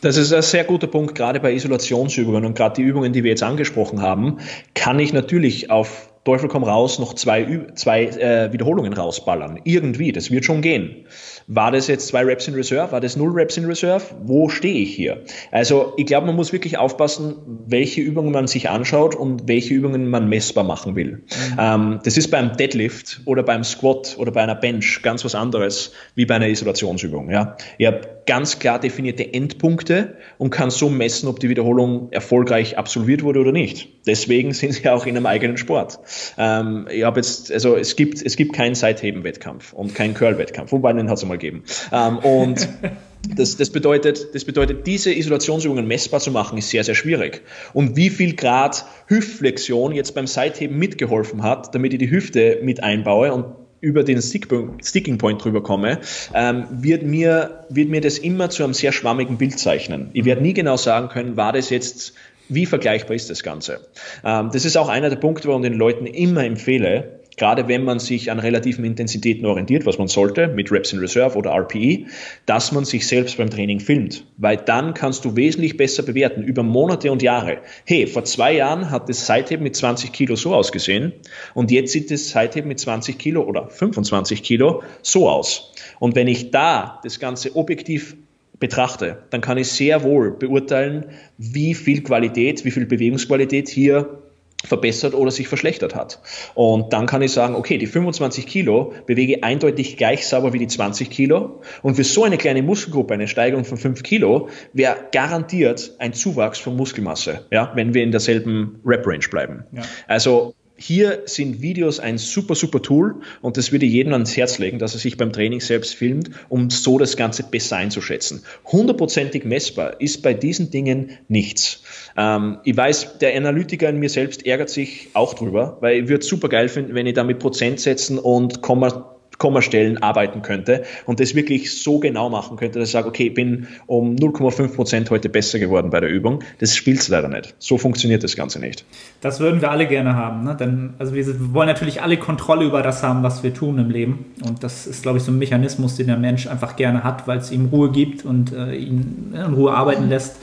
Das ist ein sehr guter Punkt, gerade bei Isolationsübungen und gerade die Übungen, die wir jetzt angesprochen haben, kann ich natürlich auf Teufel komm raus noch zwei, zwei äh, Wiederholungen rausballern. Irgendwie, das wird schon gehen. War das jetzt zwei Reps in Reserve? War das null Reps in Reserve? Wo stehe ich hier? Also ich glaube, man muss wirklich aufpassen, welche Übungen man sich anschaut und welche Übungen man messbar machen will. Mhm. Ähm, das ist beim Deadlift oder beim Squat oder bei einer Bench ganz was anderes wie bei einer Isolationsübung. Ja? Ich habe ganz klar definierte Endpunkte und kann so messen, ob die Wiederholung erfolgreich absolviert wurde oder nicht. Deswegen sind sie auch in einem eigenen Sport. Ähm, ich habe jetzt, also es gibt, es gibt keinen Seitheben-Wettkampf und keinen Curl-Wettkampf, wobei den hat es mal gegeben. Ähm, und das, das, bedeutet, das bedeutet, diese Isolationsübungen messbar zu machen, ist sehr, sehr schwierig. Und wie viel Grad Hüftflexion jetzt beim Seitheben mitgeholfen hat, damit ich die Hüfte mit einbaue und über den Sticking Point drüber komme, ähm, wird, mir, wird mir das immer zu einem sehr schwammigen Bild zeichnen. Ich werde nie genau sagen können, war das jetzt wie vergleichbar ist das Ganze? Ähm, das ist auch einer der Punkte, warum ich den Leuten immer empfehle, gerade wenn man sich an relativen Intensitäten orientiert, was man sollte, mit Reps in Reserve oder RPE, dass man sich selbst beim Training filmt. Weil dann kannst du wesentlich besser bewerten, über Monate und Jahre. Hey, vor zwei Jahren hat das Seitheben mit 20 Kilo so ausgesehen und jetzt sieht das Seitheben mit 20 Kilo oder 25 Kilo so aus. Und wenn ich da das Ganze objektiv betrachte, dann kann ich sehr wohl beurteilen, wie viel Qualität, wie viel Bewegungsqualität hier verbessert oder sich verschlechtert hat. Und dann kann ich sagen, okay, die 25 Kilo bewege eindeutig gleich sauber wie die 20 Kilo. Und für so eine kleine Muskelgruppe eine Steigerung von 5 Kilo wäre garantiert ein Zuwachs von Muskelmasse, ja, wenn wir in derselben Rep-Range bleiben. Ja. Also hier sind Videos ein super, super Tool und das würde jedem ans Herz legen, dass er sich beim Training selbst filmt, um so das Ganze besser einzuschätzen. Hundertprozentig messbar ist bei diesen Dingen nichts. Ähm, ich weiß, der Analytiker in mir selbst ärgert sich auch drüber, weil ich würde super geil finden, wenn ich da mit Prozentsätzen und Komma Kommastellen arbeiten könnte und das wirklich so genau machen könnte, dass ich sage, okay, ich bin um 0,5 Prozent heute besser geworden bei der Übung. Das spielt es leider nicht. So funktioniert das Ganze nicht. Das würden wir alle gerne haben. Ne? Denn, also wir wollen natürlich alle Kontrolle über das haben, was wir tun im Leben. Und das ist, glaube ich, so ein Mechanismus, den der Mensch einfach gerne hat, weil es ihm Ruhe gibt und äh, ihn in Ruhe arbeiten lässt.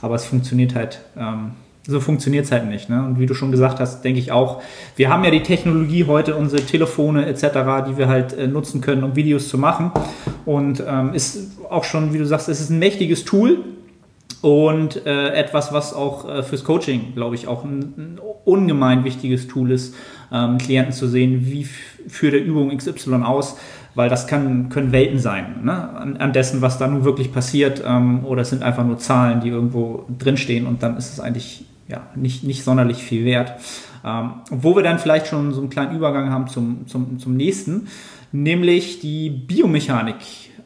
Aber es funktioniert halt ähm, so funktioniert es halt nicht. Ne? Und wie du schon gesagt hast, denke ich auch, wir haben ja die Technologie heute, unsere Telefone etc., die wir halt äh, nutzen können, um Videos zu machen. Und ähm, ist auch schon, wie du sagst, es ist ein mächtiges Tool und äh, etwas, was auch äh, fürs Coaching, glaube ich, auch ein, ein, ungemein wichtiges Tool ist, ähm, Klienten zu sehen, wie führt der Übung XY aus, weil das kann, können Welten sein, ne? an, an, dessen, was da nun wirklich passiert, ähm, oder es sind einfach nur Zahlen, die irgendwo drinstehen und dann ist es eigentlich ja, nicht, nicht sonderlich viel wert. Ähm, wo wir dann vielleicht schon so einen kleinen Übergang haben zum, zum, zum nächsten, nämlich die Biomechanik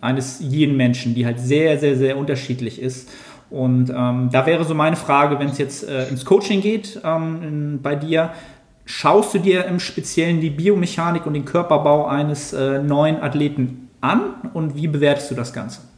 eines jeden Menschen, die halt sehr, sehr, sehr unterschiedlich ist. Und ähm, da wäre so meine Frage, wenn es jetzt äh, ins Coaching geht ähm, in, bei dir, schaust du dir im Speziellen die Biomechanik und den Körperbau eines äh, neuen Athleten an und wie bewertest du das Ganze?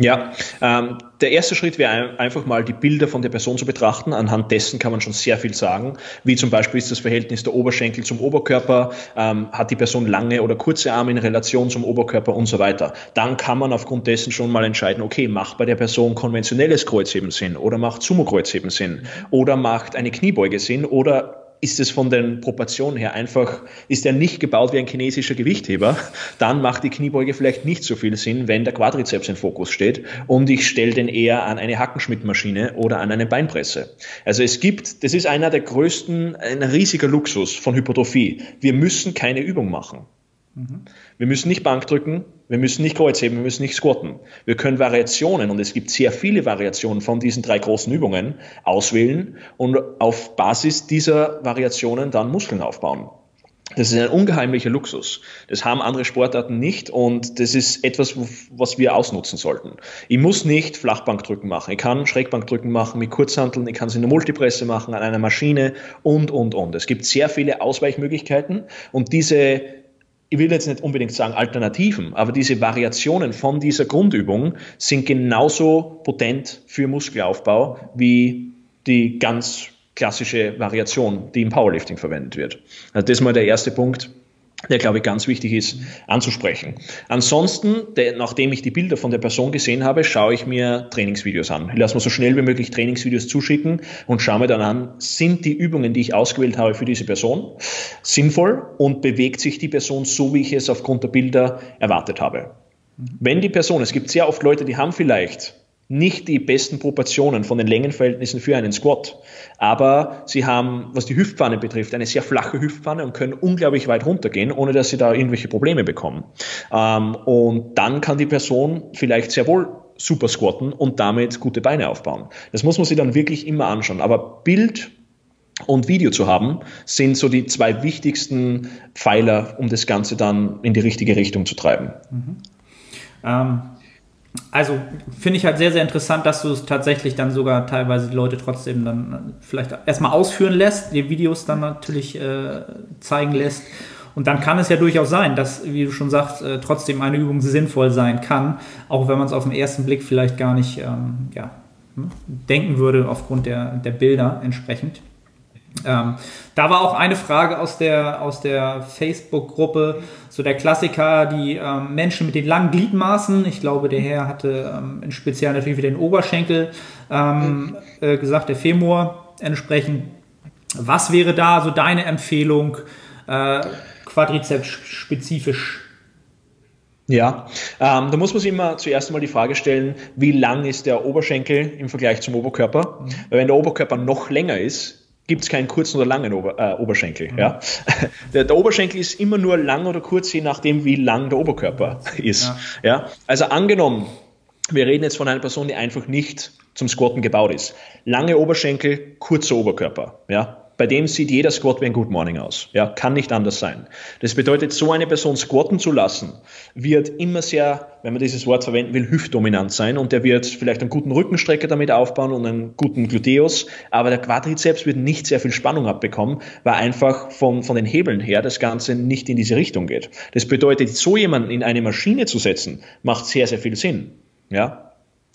Ja, ähm, der erste Schritt wäre einfach mal die Bilder von der Person zu betrachten. Anhand dessen kann man schon sehr viel sagen, wie zum Beispiel ist das Verhältnis der Oberschenkel zum Oberkörper, ähm, hat die Person lange oder kurze Arme in Relation zum Oberkörper und so weiter. Dann kann man aufgrund dessen schon mal entscheiden, okay, macht bei der Person konventionelles Kreuzheben Sinn oder macht Sumo-Kreuzheben Sinn oder macht eine Kniebeuge Sinn oder ist es von den Proportionen her einfach, ist er nicht gebaut wie ein chinesischer Gewichtheber, dann macht die Kniebeuge vielleicht nicht so viel Sinn, wenn der Quadrizeps im Fokus steht und ich stelle den eher an eine Hackenschmidt-Maschine oder an eine Beinpresse. Also es gibt, das ist einer der größten, ein riesiger Luxus von Hypertrophie. Wir müssen keine Übung machen. Wir müssen nicht Bank drücken, wir müssen nicht Kreuzheben, wir müssen nicht squatten. Wir können Variationen, und es gibt sehr viele Variationen von diesen drei großen Übungen, auswählen und auf Basis dieser Variationen dann Muskeln aufbauen. Das ist ein ungeheimlicher Luxus. Das haben andere Sportarten nicht und das ist etwas, was wir ausnutzen sollten. Ich muss nicht Flachbankdrücken machen. Ich kann Schrägbankdrücken machen mit Kurzhanteln, ich kann es in der Multipresse machen, an einer Maschine und, und, und. Es gibt sehr viele Ausweichmöglichkeiten und diese ich will jetzt nicht unbedingt sagen Alternativen, aber diese Variationen von dieser Grundübung sind genauso potent für Muskelaufbau wie die ganz klassische Variation, die im Powerlifting verwendet wird. Also das ist mal der erste Punkt, der, glaube ich, ganz wichtig ist anzusprechen. Ansonsten, der, nachdem ich die Bilder von der Person gesehen habe, schaue ich mir Trainingsvideos an. Ich lasse mir so schnell wie möglich Trainingsvideos zuschicken und schaue mir dann an, sind die Übungen, die ich ausgewählt habe für diese Person, sinnvoll und bewegt sich die Person so, wie ich es aufgrund der Bilder erwartet habe. Wenn die Person, es gibt sehr oft Leute, die haben vielleicht nicht die besten Proportionen von den Längenverhältnissen für einen Squat. Aber sie haben, was die Hüftpfanne betrifft, eine sehr flache Hüftpfanne und können unglaublich weit runtergehen, ohne dass sie da irgendwelche Probleme bekommen. Ähm, und dann kann die Person vielleicht sehr wohl super squatten und damit gute Beine aufbauen. Das muss man sich dann wirklich immer anschauen. Aber Bild und Video zu haben, sind so die zwei wichtigsten Pfeiler, um das Ganze dann in die richtige Richtung zu treiben. Mhm. Ähm also finde ich halt sehr, sehr interessant, dass du es tatsächlich dann sogar teilweise die Leute trotzdem dann vielleicht erstmal ausführen lässt, die Videos dann natürlich äh, zeigen lässt. Und dann kann es ja durchaus sein, dass, wie du schon sagst, äh, trotzdem eine Übung sinnvoll sein kann, auch wenn man es auf den ersten Blick vielleicht gar nicht ähm, ja, hm, denken würde aufgrund der, der Bilder entsprechend. Ähm, da war auch eine Frage aus der, aus der Facebook-Gruppe, so der Klassiker, die ähm, Menschen mit den langen Gliedmaßen. Ich glaube, der Herr hatte ähm, in Spezial natürlich wieder den Oberschenkel ähm, äh, gesagt, der Femur entsprechend. Was wäre da so deine Empfehlung, äh, quadrizeps-spezifisch? Ja, ähm, da muss man sich immer zuerst einmal die Frage stellen, wie lang ist der Oberschenkel im Vergleich zum Oberkörper? Mhm. Weil wenn der Oberkörper noch länger ist, gibt es keinen kurzen oder langen Ober, äh, Oberschenkel. Mhm. Ja? Der, der, Oberschenkel ist immer nur lang oder kurz, je nachdem, wie lang der Oberkörper ist. Ja. ja? Also angenommen, wir reden jetzt von einer Person, die einfach nicht zum Squatten gebaut ist. Lange Oberschenkel, kurzer Oberkörper. Ja? Bei dem sieht jeder Squat wie ein Good Morning aus. Ja, kann nicht anders sein. Das bedeutet, so eine Person squatten zu lassen, wird immer sehr, wenn man dieses Wort verwenden will, hüftdominant sein und der wird vielleicht einen guten Rückenstrecker damit aufbauen und einen guten Gluteus, aber der Quadrizeps wird nicht sehr viel Spannung abbekommen, weil einfach von, von den Hebeln her das Ganze nicht in diese Richtung geht. Das bedeutet, so jemanden in eine Maschine zu setzen, macht sehr, sehr viel Sinn. Ja,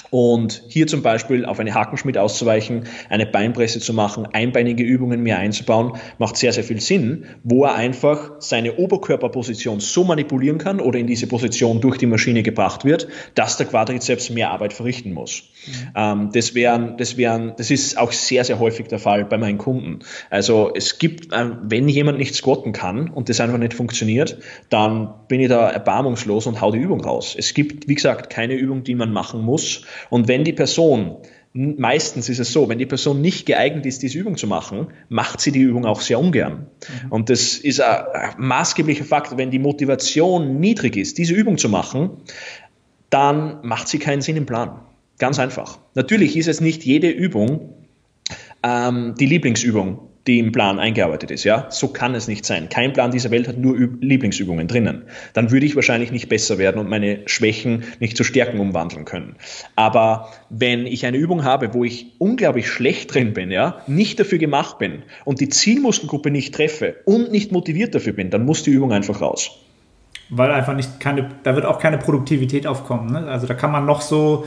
und hier zum Beispiel auf eine Hakenschmidt auszuweichen, eine Beinpresse zu machen, einbeinige Übungen mehr einzubauen, macht sehr, sehr viel Sinn, wo er einfach seine Oberkörperposition so manipulieren kann oder in diese Position durch die Maschine gebracht wird, dass der Quadrizeps mehr Arbeit verrichten muss. Mhm. Ähm, das, wären, das, wären, das ist auch sehr, sehr häufig der Fall bei meinen Kunden. Also es gibt, äh, wenn jemand nicht squatten kann und das einfach nicht funktioniert, dann bin ich da erbarmungslos und hau die Übung raus. Es gibt, wie gesagt, keine Übung, die man machen muss und wenn die Person meistens ist es so, wenn die Person nicht geeignet ist, diese Übung zu machen, macht sie die Übung auch sehr ungern. Mhm. Und das ist ein maßgeblicher Faktor. Wenn die Motivation niedrig ist, diese Übung zu machen, dann macht sie keinen Sinn im Plan. Ganz einfach. Natürlich ist es nicht jede Übung ähm, die Lieblingsübung die im Plan eingearbeitet ist. Ja, so kann es nicht sein. Kein Plan dieser Welt hat nur Lieblingsübungen drinnen. Dann würde ich wahrscheinlich nicht besser werden und meine Schwächen nicht zu Stärken umwandeln können. Aber wenn ich eine Übung habe, wo ich unglaublich schlecht drin bin, ja, nicht dafür gemacht bin und die Zielmuskelgruppe nicht treffe und nicht motiviert dafür bin, dann muss die Übung einfach raus. Weil einfach nicht keine, da wird auch keine Produktivität aufkommen. Ne? Also da kann man noch so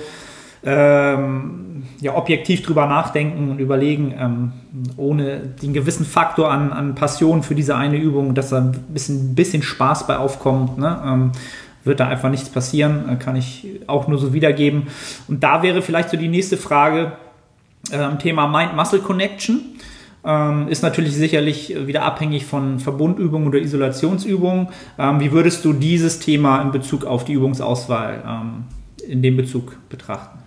ähm, ja, objektiv drüber nachdenken und überlegen, ähm, ohne den gewissen Faktor an, an Passion für diese eine Übung, dass da ein bisschen, bisschen Spaß bei aufkommt, ne? ähm, wird da einfach nichts passieren, äh, kann ich auch nur so wiedergeben. Und da wäre vielleicht so die nächste Frage, äh, Thema Mind-Muscle-Connection. Ähm, ist natürlich sicherlich wieder abhängig von Verbundübungen oder Isolationsübungen. Ähm, wie würdest du dieses Thema in Bezug auf die Übungsauswahl ähm, in dem Bezug betrachten?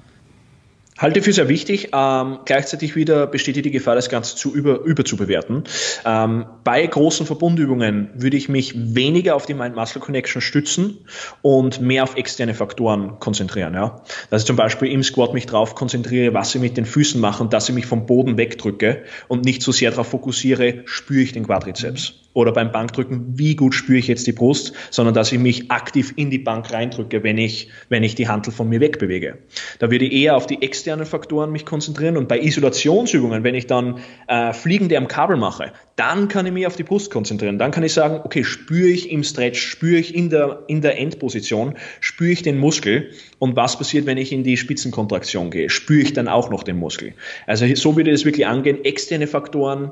Halte für sehr wichtig. Ähm, gleichzeitig wieder besteht die Gefahr, das Ganze zu über, überzubewerten. Ähm, bei großen Verbundübungen würde ich mich weniger auf die Mind-Muscle-Connection stützen und mehr auf externe Faktoren konzentrieren. Ja? Dass ich zum Beispiel im Squat mich darauf konzentriere, was ich mit den Füßen mache und dass ich mich vom Boden wegdrücke und nicht so sehr darauf fokussiere, spüre ich den Quadrizeps. Oder beim Bankdrücken, wie gut spüre ich jetzt die Brust, sondern dass ich mich aktiv in die Bank reindrücke, wenn ich, wenn ich die Handel von mir wegbewege. Da würde ich eher auf die externen Faktoren mich konzentrieren und bei Isolationsübungen, wenn ich dann äh, Fliegende am Kabel mache, dann kann ich mich auf die Brust konzentrieren. Dann kann ich sagen, okay, spüre ich im Stretch, spüre ich in der, in der Endposition, spüre ich den Muskel und was passiert, wenn ich in die Spitzenkontraktion gehe? Spüre ich dann auch noch den Muskel? Also so würde es wirklich angehen, externe Faktoren,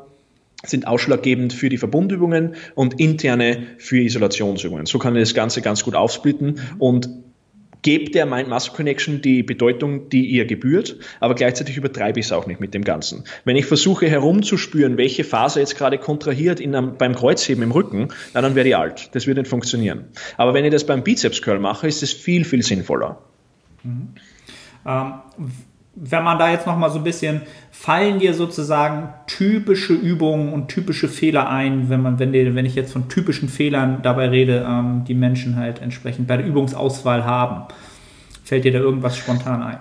sind ausschlaggebend für die Verbundübungen und interne für Isolationsübungen. So kann ich das Ganze ganz gut aufsplitten und gebt der Mind-Muscle-Connection die Bedeutung, die ihr gebührt, aber gleichzeitig übertreibe ich es auch nicht mit dem Ganzen. Wenn ich versuche herumzuspüren, welche Phase jetzt gerade kontrahiert in einem, beim Kreuzheben im Rücken, na, dann werde ich alt. Das wird nicht funktionieren. Aber wenn ich das beim Bizeps-Curl mache, ist es viel, viel sinnvoller. Mhm. Ähm, wenn man da jetzt noch mal so ein bisschen, fallen dir sozusagen typische Übungen und typische Fehler ein, wenn man, wenn, die, wenn ich jetzt von typischen Fehlern dabei rede, ähm, die Menschen halt entsprechend bei der Übungsauswahl haben? Fällt dir da irgendwas spontan ein?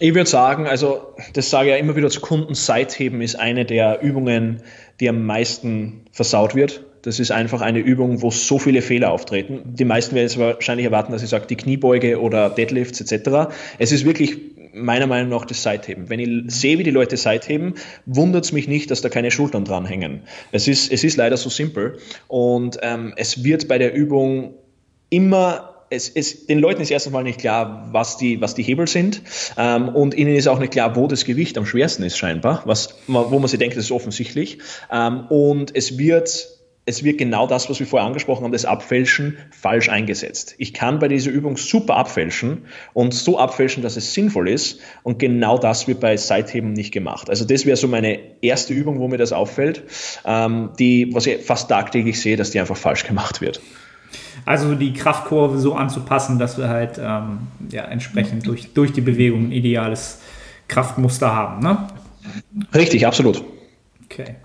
Ich würde sagen, also das sage ich ja immer wieder zu Kunden, Seitheben ist eine der Übungen, die am meisten versaut wird. Das ist einfach eine Übung, wo so viele Fehler auftreten. Die meisten werden jetzt wahrscheinlich erwarten, dass ich sage, die Kniebeuge oder Deadlifts etc. Es ist wirklich meiner Meinung nach das Seitheben. Wenn ich sehe, wie die Leute Seitheben, wundert es mich nicht, dass da keine Schultern dranhängen. Es ist, es ist leider so simpel und ähm, es wird bei der Übung immer es, es, den Leuten ist erstens mal nicht klar, was die, was die Hebel sind ähm, und ihnen ist auch nicht klar, wo das Gewicht am schwersten ist scheinbar, was, wo man sich denkt, das ist offensichtlich. Ähm, und es wird es wird genau das, was wir vorher angesprochen haben, das Abfälschen, falsch eingesetzt. Ich kann bei dieser Übung super abfälschen und so abfälschen, dass es sinnvoll ist. Und genau das wird bei Seitheben nicht gemacht. Also das wäre so meine erste Übung, wo mir das auffällt, ähm, die, was ich fast tagtäglich sehe, dass die einfach falsch gemacht wird. Also die Kraftkurve so anzupassen, dass wir halt ähm, ja, entsprechend durch, durch die Bewegung ein ideales Kraftmuster haben. Ne? Richtig, absolut. Okay.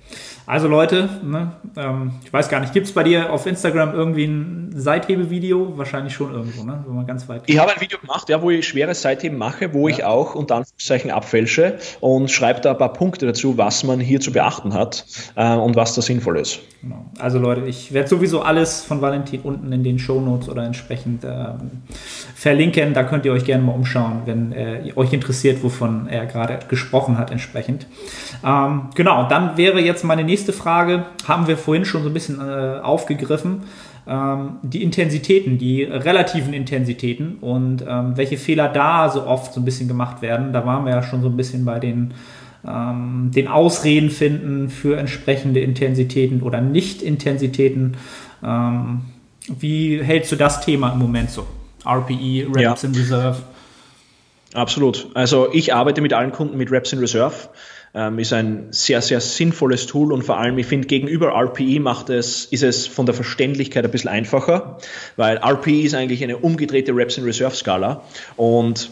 Also Leute, ne, ähm, ich weiß gar nicht, gibt es bei dir auf Instagram irgendwie ein Seithebevideo? Wahrscheinlich schon irgendwo, ne? wenn man ganz weit Ich habe ein Video gemacht, ja, wo ich schweres Seitheben mache, wo ja. ich auch unter Anführungszeichen abfälsche und schreibe da ein paar Punkte dazu, was man hier zu beachten hat äh, und was da sinnvoll ist. Genau. Also Leute, ich werde sowieso alles von Valentin unten in den Show Notes oder entsprechend ähm, verlinken. Da könnt ihr euch gerne mal umschauen, wenn äh, euch interessiert, wovon er gerade gesprochen hat entsprechend. Ähm, genau, dann wäre jetzt meine nächste nächste Frage haben wir vorhin schon so ein bisschen äh, aufgegriffen. Ähm, die Intensitäten, die relativen Intensitäten und ähm, welche Fehler da so oft so ein bisschen gemacht werden. Da waren wir ja schon so ein bisschen bei den, ähm, den Ausreden finden für entsprechende Intensitäten oder Nicht-Intensitäten. Ähm, wie hältst du das Thema im Moment so? RPE, Reps ja. in Reserve? Absolut. Also ich arbeite mit allen Kunden mit Reps in Reserve ähm, ist ein sehr, sehr sinnvolles Tool und vor allem, ich finde, gegenüber RPE macht es, ist es von der Verständlichkeit ein bisschen einfacher, weil RPE ist eigentlich eine umgedrehte Reps in Reserve Skala und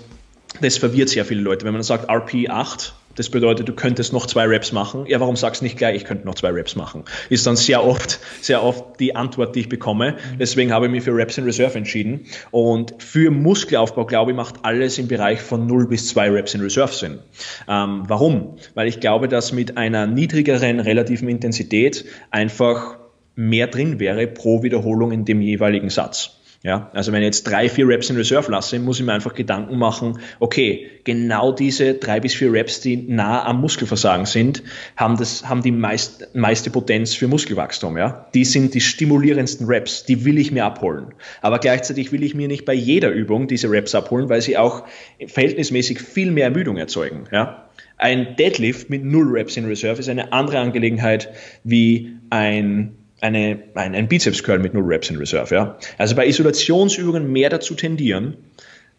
das verwirrt sehr viele Leute. Wenn man sagt RPE 8, das bedeutet, du könntest noch zwei Raps machen. Ja, warum sagst du nicht gleich, ich könnte noch zwei Raps machen? Ist dann sehr oft, sehr oft die Antwort, die ich bekomme. Deswegen habe ich mich für Raps in Reserve entschieden. Und für Muskelaufbau, glaube ich, macht alles im Bereich von 0 bis 2 Raps in Reserve Sinn. Ähm, warum? Weil ich glaube, dass mit einer niedrigeren relativen Intensität einfach mehr drin wäre pro Wiederholung in dem jeweiligen Satz. Ja, also wenn ich jetzt drei, vier Reps in Reserve lasse, muss ich mir einfach Gedanken machen, okay, genau diese drei bis vier Reps, die nah am Muskelversagen sind, haben, das, haben die meist, meiste Potenz für Muskelwachstum. Ja? Die sind die stimulierendsten Reps, die will ich mir abholen. Aber gleichzeitig will ich mir nicht bei jeder Übung diese Reps abholen, weil sie auch verhältnismäßig viel mehr Ermüdung erzeugen. Ja? Ein Deadlift mit null Reps in Reserve ist eine andere Angelegenheit wie ein eine, ein, ein Bizeps-Curl mit nur Reps in Reserve. Ja? Also bei Isolationsübungen mehr dazu tendieren,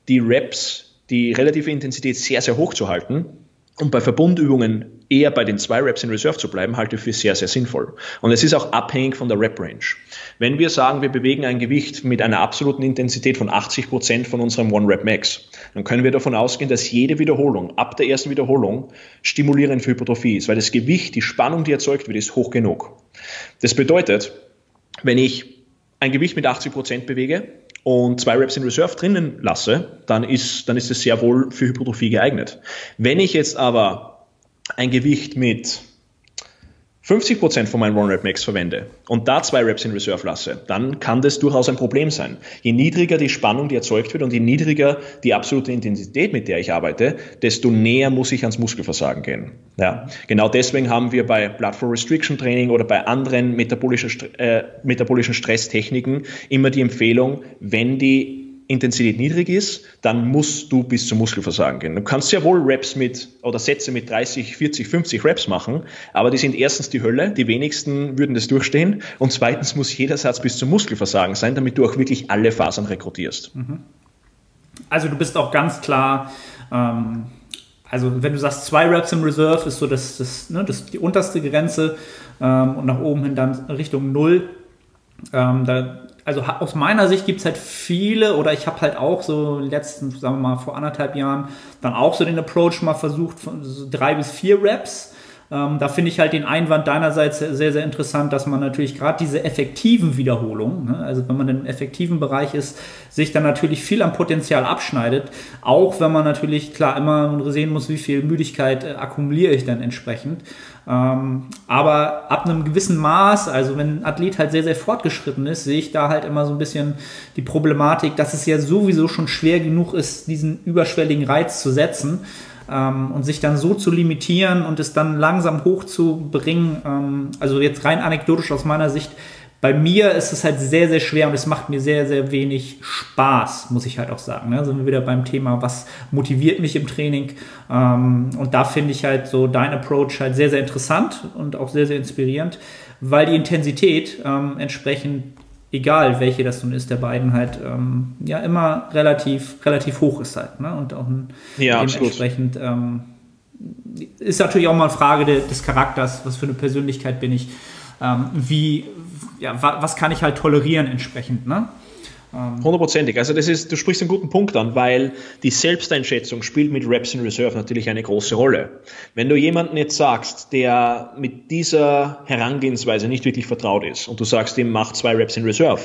die Reps, die relative Intensität sehr, sehr hoch zu halten und bei Verbundübungen eher bei den zwei Reps in Reserve zu bleiben, halte ich für sehr, sehr sinnvoll. Und es ist auch abhängig von der Rep-Range. Wenn wir sagen, wir bewegen ein Gewicht mit einer absoluten Intensität von 80 Prozent von unserem One-Rep-Max, dann können wir davon ausgehen, dass jede Wiederholung, ab der ersten Wiederholung, stimulierend für Hypertrophie ist, weil das Gewicht, die Spannung, die erzeugt wird, ist hoch genug. Das bedeutet, wenn ich ein Gewicht mit 80 Prozent bewege und zwei Reps in Reserve drinnen lasse, dann ist, dann ist es sehr wohl für Hypertrophie geeignet. Wenn ich jetzt aber ein Gewicht mit 50% von meinem One-Rep Max verwende und da zwei Reps in Reserve lasse, dann kann das durchaus ein Problem sein. Je niedriger die Spannung, die erzeugt wird und je niedriger die absolute Intensität, mit der ich arbeite, desto näher muss ich ans Muskelversagen gehen. Ja, genau deswegen haben wir bei Blood Flow Restriction Training oder bei anderen metabolischen, äh, metabolischen Stresstechniken immer die Empfehlung, wenn die Intensität niedrig ist, dann musst du bis zum Muskelversagen gehen. Du kannst ja wohl Reps mit oder Sätze mit 30, 40, 50 Reps machen, aber die sind erstens die Hölle, die wenigsten würden das durchstehen und zweitens muss jeder Satz bis zum Muskelversagen sein, damit du auch wirklich alle Fasern rekrutierst. Mhm. Also du bist auch ganz klar, ähm, also wenn du sagst, zwei Reps im Reserve ist so das, das, ne, das die unterste Grenze ähm, und nach oben hin dann Richtung Null. Ähm, da also aus meiner Sicht gibt es halt viele, oder ich habe halt auch so letzten, sagen wir mal, vor anderthalb Jahren dann auch so den Approach mal versucht, von so drei bis vier Raps. Ähm, da finde ich halt den Einwand deinerseits sehr, sehr interessant, dass man natürlich gerade diese effektiven Wiederholungen, ne, also wenn man im effektiven Bereich ist, sich dann natürlich viel am Potenzial abschneidet. Auch wenn man natürlich klar immer sehen muss, wie viel Müdigkeit äh, akkumuliere ich dann entsprechend. Ähm, aber ab einem gewissen Maß, also wenn ein Athlet halt sehr, sehr fortgeschritten ist, sehe ich da halt immer so ein bisschen die Problematik, dass es ja sowieso schon schwer genug ist, diesen überschwelligen Reiz zu setzen ähm, und sich dann so zu limitieren und es dann langsam hochzubringen. Ähm, also jetzt rein anekdotisch aus meiner Sicht, bei mir ist es halt sehr, sehr schwer und es macht mir sehr, sehr wenig Spaß, muss ich halt auch sagen. Ne? Sind wir wieder beim Thema, was motiviert mich im Training? Ähm, und da finde ich halt so dein Approach halt sehr, sehr interessant und auch sehr, sehr inspirierend, weil die Intensität ähm, entsprechend, egal welche das nun ist, der beiden halt ähm, ja immer relativ, relativ hoch ist halt. Ne? Und auch ja, dementsprechend ähm, ist natürlich auch mal eine Frage de, des Charakters, was für eine Persönlichkeit bin ich. Wie, ja, was kann ich halt tolerieren entsprechend, ne? Ähm, Hundertprozentig. Also das ist, du sprichst einen guten Punkt an, weil die Selbsteinschätzung spielt mit Reps in Reserve natürlich eine große Rolle. Wenn du jemanden jetzt sagst, der mit dieser Herangehensweise nicht wirklich vertraut ist und du sagst ihm, mach zwei Reps in Reserve,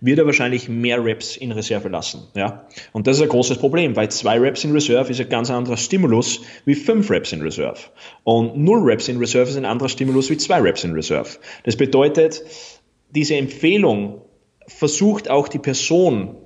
wird er wahrscheinlich mehr Reps in Reserve lassen. Ja? Und das ist ein großes Problem, weil zwei Reps in Reserve ist ein ganz anderer Stimulus wie fünf Reps in Reserve. Und null Reps in Reserve ist ein anderer Stimulus wie zwei Reps in Reserve. Das bedeutet, diese Empfehlung versucht auch die Person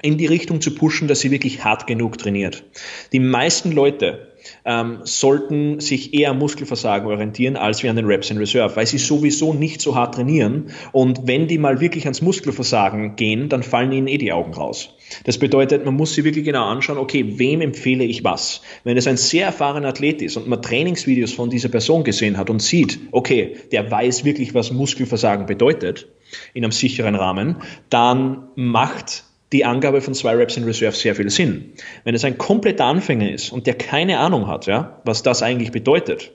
in die Richtung zu pushen, dass sie wirklich hart genug trainiert. Die meisten Leute ähm, sollten sich eher Muskelversagen orientieren als wie an den Reps in Reserve, weil sie sowieso nicht so hart trainieren und wenn die mal wirklich ans Muskelversagen gehen, dann fallen ihnen eh die Augen raus. Das bedeutet, man muss sich wirklich genau anschauen, okay, wem empfehle ich was? Wenn es ein sehr erfahrener Athlet ist und man Trainingsvideos von dieser Person gesehen hat und sieht, okay, der weiß wirklich, was Muskelversagen bedeutet in einem sicheren Rahmen, dann macht die Angabe von zwei Reps in Reserve sehr viel Sinn. Wenn es ein kompletter Anfänger ist und der keine Ahnung hat, ja, was das eigentlich bedeutet,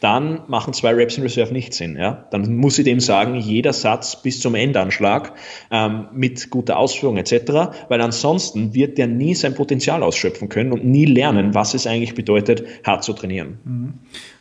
dann machen zwei Reps in Reserve nicht Sinn. Ja? Dann muss ich dem sagen, jeder Satz bis zum Endanschlag ähm, mit guter Ausführung etc., weil ansonsten wird der nie sein Potenzial ausschöpfen können und nie lernen, was es eigentlich bedeutet, hart zu trainieren.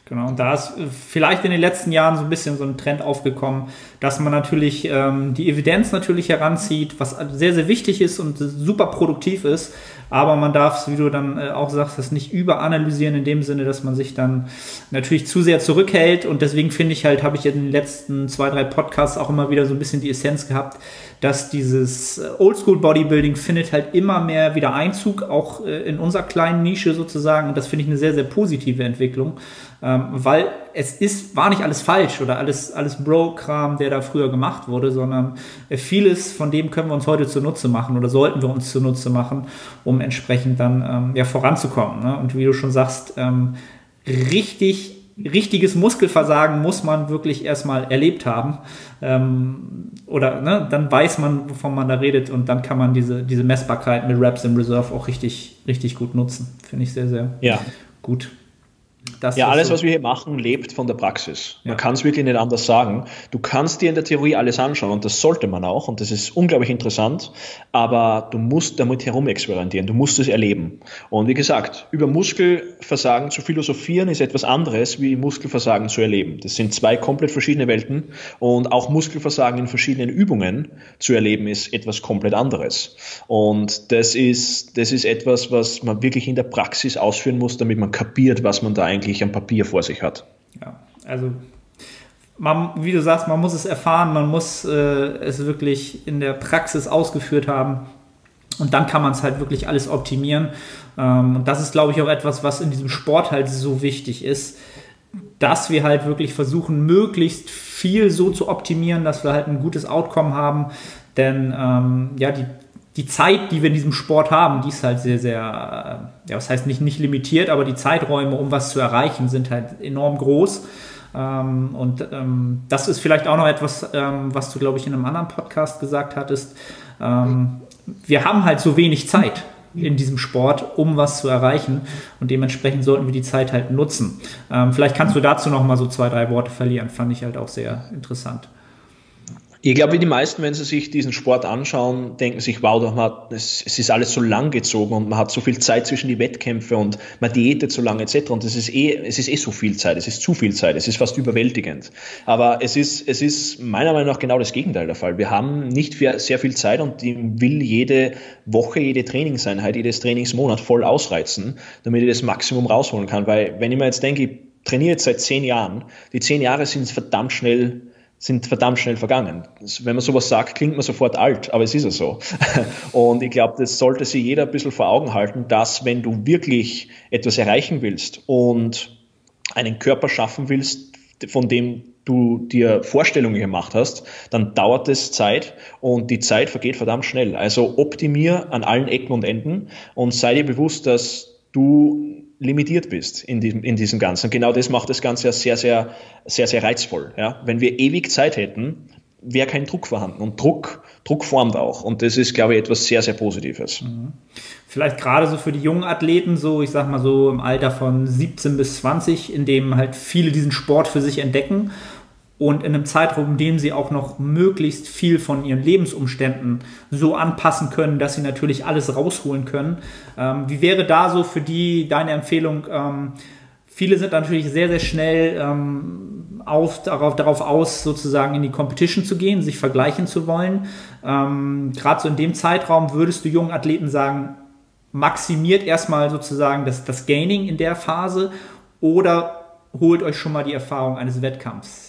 Genau, und da ist vielleicht in den letzten Jahren so ein bisschen so ein Trend aufgekommen, dass man natürlich ähm, die Evidenz natürlich heranzieht, was sehr, sehr wichtig ist und super produktiv ist, aber man darf es, wie du dann äh, auch sagst, das nicht überanalysieren in dem Sinne, dass man sich dann natürlich zu sehr zurückhält. Und deswegen finde ich halt, habe ich in den letzten zwei, drei Podcasts auch immer wieder so ein bisschen die Essenz gehabt, dass dieses äh, Oldschool Bodybuilding findet halt immer mehr wieder Einzug, auch äh, in unserer kleinen Nische sozusagen. Und das finde ich eine sehr, sehr positive Entwicklung ähm, weil es ist, war nicht alles falsch oder alles, alles Bro-Kram, der da früher gemacht wurde, sondern vieles von dem können wir uns heute zunutze machen oder sollten wir uns zunutze machen, um entsprechend dann ähm, ja, voranzukommen. Ne? Und wie du schon sagst, ähm, richtig richtiges Muskelversagen muss man wirklich erstmal erlebt haben. Ähm, oder ne, dann weiß man, wovon man da redet und dann kann man diese, diese Messbarkeit mit Raps im Reserve auch richtig, richtig gut nutzen. Finde ich sehr, sehr ja. gut. Ja, alles, so. was wir hier machen, lebt von der Praxis. Man ja. kann es wirklich nicht anders sagen. Du kannst dir in der Theorie alles anschauen und das sollte man auch und das ist unglaublich interessant, aber du musst damit herumexperimentieren, du musst es erleben. Und wie gesagt, über Muskelversagen zu philosophieren ist etwas anderes wie Muskelversagen zu erleben. Das sind zwei komplett verschiedene Welten und auch Muskelversagen in verschiedenen Übungen zu erleben ist etwas komplett anderes. Und das ist, das ist etwas, was man wirklich in der Praxis ausführen muss, damit man kapiert, was man da eigentlich am Papier vor sich hat. Ja, also man, wie du sagst, man muss es erfahren, man muss äh, es wirklich in der Praxis ausgeführt haben. Und dann kann man es halt wirklich alles optimieren. Ähm, und das ist, glaube ich, auch etwas, was in diesem Sport halt so wichtig ist, dass wir halt wirklich versuchen, möglichst viel so zu optimieren, dass wir halt ein gutes Outcome haben. Denn ähm, ja, die, die Zeit, die wir in diesem Sport haben, die ist halt sehr, sehr, ja, was heißt nicht, nicht limitiert, aber die Zeiträume, um was zu erreichen, sind halt enorm groß. Ähm, und ähm, das ist vielleicht auch noch etwas, ähm, was du, glaube ich, in einem anderen Podcast gesagt hattest. Ähm, wir haben halt so wenig Zeit in diesem Sport, um was zu erreichen. Und dementsprechend sollten wir die Zeit halt nutzen. Ähm, vielleicht kannst du dazu noch mal so zwei, drei Worte verlieren. Fand ich halt auch sehr interessant. Ich glaube, wie die meisten, wenn sie sich diesen Sport anschauen, denken sich, wow, doch man, es, es, ist alles so lang gezogen und man hat so viel Zeit zwischen die Wettkämpfe und man diätet so lange etc. Und es ist eh, es ist eh so viel Zeit, es ist zu viel Zeit, es ist fast überwältigend. Aber es ist, es ist meiner Meinung nach genau das Gegenteil der Fall. Wir haben nicht sehr viel Zeit und die will jede Woche, jede Trainingseinheit, jedes Trainingsmonat voll ausreizen, damit ich das Maximum rausholen kann. Weil wenn ich mir jetzt denke, ich trainiere jetzt seit zehn Jahren, die zehn Jahre sind verdammt schnell sind verdammt schnell vergangen. Wenn man sowas sagt, klingt man sofort alt, aber es ist ja so. Und ich glaube, das sollte sich jeder ein bisschen vor Augen halten, dass wenn du wirklich etwas erreichen willst und einen Körper schaffen willst, von dem du dir Vorstellungen gemacht hast, dann dauert es Zeit und die Zeit vergeht verdammt schnell. Also optimier an allen Ecken und Enden und sei dir bewusst, dass du limitiert bist in diesem, in diesem Ganzen. Genau das macht das Ganze ja sehr, sehr, sehr, sehr reizvoll. Ja? Wenn wir ewig Zeit hätten, wäre kein Druck vorhanden. Und Druck, Druck formt auch. Und das ist, glaube ich, etwas sehr, sehr Positives. Mhm. Vielleicht gerade so für die jungen Athleten, so ich sag mal so im Alter von 17 bis 20, in dem halt viele diesen Sport für sich entdecken und in einem Zeitraum, in dem sie auch noch möglichst viel von ihren Lebensumständen so anpassen können, dass sie natürlich alles rausholen können. Ähm, wie wäre da so für die deine Empfehlung? Ähm, viele sind natürlich sehr, sehr schnell ähm, auf, darauf, darauf aus, sozusagen in die Competition zu gehen, sich vergleichen zu wollen. Ähm, Gerade so in dem Zeitraum würdest du jungen Athleten sagen, maximiert erstmal sozusagen das, das Gaining in der Phase oder holt euch schon mal die Erfahrung eines Wettkampfs?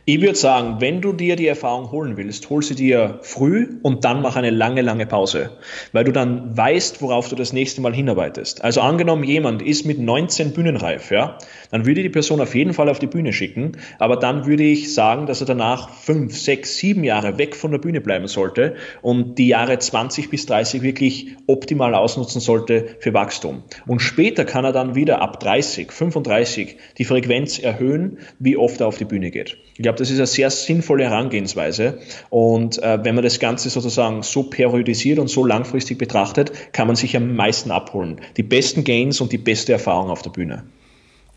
Ich würde sagen, wenn du dir die Erfahrung holen willst, hol sie dir früh und dann mach eine lange, lange Pause, weil du dann weißt, worauf du das nächste Mal hinarbeitest. Also angenommen, jemand ist mit 19 bühnenreif, ja, dann würde ich die Person auf jeden Fall auf die Bühne schicken, aber dann würde ich sagen, dass er danach fünf, sechs, sieben Jahre weg von der Bühne bleiben sollte und die Jahre 20 bis 30 wirklich optimal ausnutzen sollte für Wachstum. Und später kann er dann wieder ab 30, 35 die Frequenz erhöhen, wie oft er auf die Bühne geht. Ich glaube, das ist eine sehr sinnvolle Herangehensweise. Und äh, wenn man das Ganze sozusagen so periodisiert und so langfristig betrachtet, kann man sich am meisten abholen. Die besten Gains und die beste Erfahrung auf der Bühne.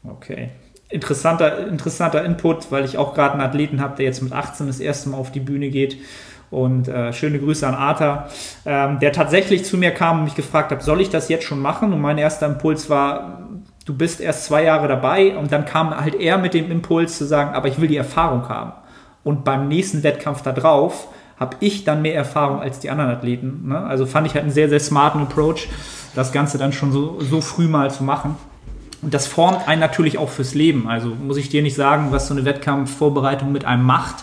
Okay. Interessanter, interessanter Input, weil ich auch gerade einen Athleten habe, der jetzt mit 18 das erste Mal auf die Bühne geht. Und äh, schöne Grüße an Arthur, ähm, der tatsächlich zu mir kam und mich gefragt hat, soll ich das jetzt schon machen? Und mein erster Impuls war, du bist erst zwei Jahre dabei und dann kam halt er mit dem Impuls zu sagen, aber ich will die Erfahrung haben. Und beim nächsten Wettkampf da drauf habe ich dann mehr Erfahrung als die anderen Athleten. Ne? Also fand ich halt einen sehr, sehr smarten Approach, das Ganze dann schon so, so früh mal zu machen. Und das formt einen natürlich auch fürs Leben. Also muss ich dir nicht sagen, was so eine Wettkampfvorbereitung mit einem macht.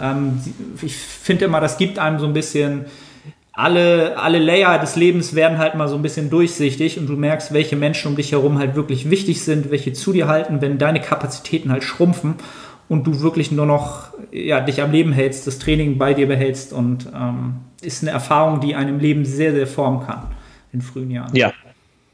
Ähm, ich finde immer, das gibt einem so ein bisschen alle, alle Layer des Lebens werden halt mal so ein bisschen durchsichtig und du merkst, welche Menschen um dich herum halt wirklich wichtig sind, welche zu dir halten, wenn deine Kapazitäten halt schrumpfen und du wirklich nur noch ja, dich am Leben hältst, das Training bei dir behältst und ähm, ist eine Erfahrung, die einem Leben sehr, sehr formen kann in frühen Jahren. Ja,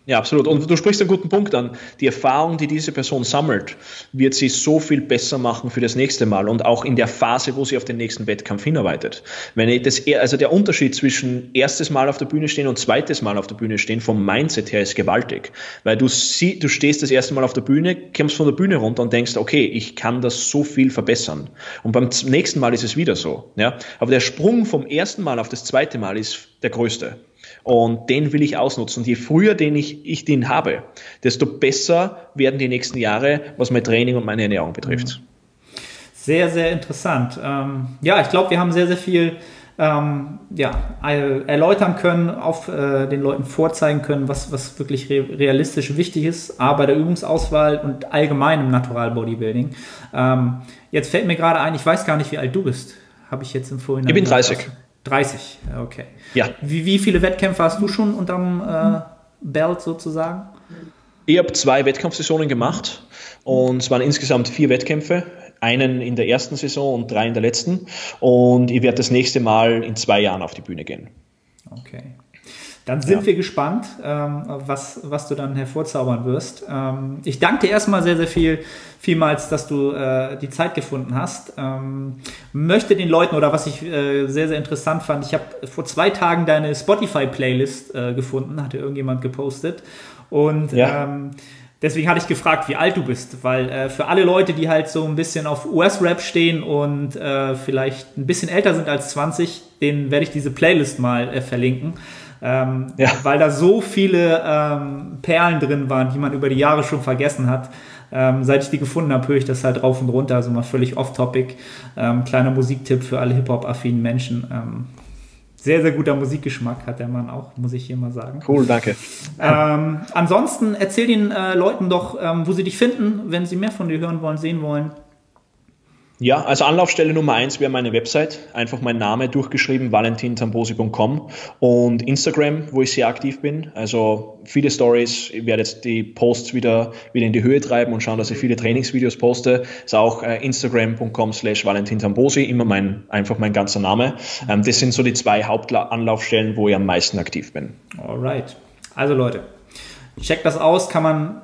ja, absolut. Und du sprichst einen guten Punkt an. Die Erfahrung, die diese Person sammelt, wird sie so viel besser machen für das nächste Mal und auch in der Phase, wo sie auf den nächsten Wettkampf hinarbeitet. Wenn ich das, also der Unterschied zwischen erstes Mal auf der Bühne stehen und zweites Mal auf der Bühne stehen vom Mindset her ist gewaltig. Weil du sie, du stehst das erste Mal auf der Bühne, kommst von der Bühne runter und denkst, okay, ich kann das so viel verbessern. Und beim nächsten Mal ist es wieder so, ja. Aber der Sprung vom ersten Mal auf das zweite Mal ist der größte. Und den will ich ausnutzen. Und je früher den ich, ich den habe, desto besser werden die nächsten Jahre, was mein Training und meine Ernährung betrifft. Sehr, sehr interessant. Ähm, ja, ich glaube, wir haben sehr, sehr viel ähm, ja, erläutern können, auf äh, den Leuten vorzeigen können, was, was wirklich re realistisch wichtig ist, A, bei der Übungsauswahl und allgemein im Natural Bodybuilding. Ähm, jetzt fällt mir gerade ein, ich weiß gar nicht, wie alt du bist. Habe ich jetzt im Vorhinein. Ich bin 30. 30, okay. Ja. Wie, wie viele Wettkämpfe hast du schon unterm äh, Belt sozusagen? Ich habe zwei Wettkampfsaisonen gemacht und es waren insgesamt vier Wettkämpfe einen in der ersten Saison und drei in der letzten. Und ich werde das nächste Mal in zwei Jahren auf die Bühne gehen. Okay. Dann sind ja. wir gespannt, ähm, was, was du dann hervorzaubern wirst. Ähm, ich danke dir erstmal sehr, sehr viel, vielmals, dass du äh, die Zeit gefunden hast. Ähm, möchte den Leuten, oder was ich äh, sehr, sehr interessant fand, ich habe vor zwei Tagen deine Spotify-Playlist äh, gefunden, hatte irgendjemand gepostet. Und ja. ähm, deswegen hatte ich gefragt, wie alt du bist, weil äh, für alle Leute, die halt so ein bisschen auf US-Rap stehen und äh, vielleicht ein bisschen älter sind als 20, denen werde ich diese Playlist mal äh, verlinken. Ähm, ja. Weil da so viele ähm, Perlen drin waren, die man über die Jahre schon vergessen hat. Ähm, seit ich die gefunden habe, höre ich das halt rauf und runter, also mal völlig off-topic. Ähm, kleiner Musiktipp für alle Hip-Hop-affinen Menschen. Ähm, sehr, sehr guter Musikgeschmack hat der Mann auch, muss ich hier mal sagen. Cool, danke. Ähm, ansonsten erzähl den äh, Leuten doch, ähm, wo sie dich finden, wenn sie mehr von dir hören wollen, sehen wollen. Ja, also Anlaufstelle Nummer eins wäre meine Website. Einfach mein Name durchgeschrieben, valentintambosi.com und Instagram, wo ich sehr aktiv bin. Also viele Stories. Ich werde jetzt die Posts wieder, wieder in die Höhe treiben und schauen, dass ich viele Trainingsvideos poste. Ist auch äh, instagram.com slash valentintambosi, immer mein, einfach mein ganzer Name. Ähm, das sind so die zwei Hauptanlaufstellen, wo ich am meisten aktiv bin. Alright. Also Leute, checkt das aus, kann man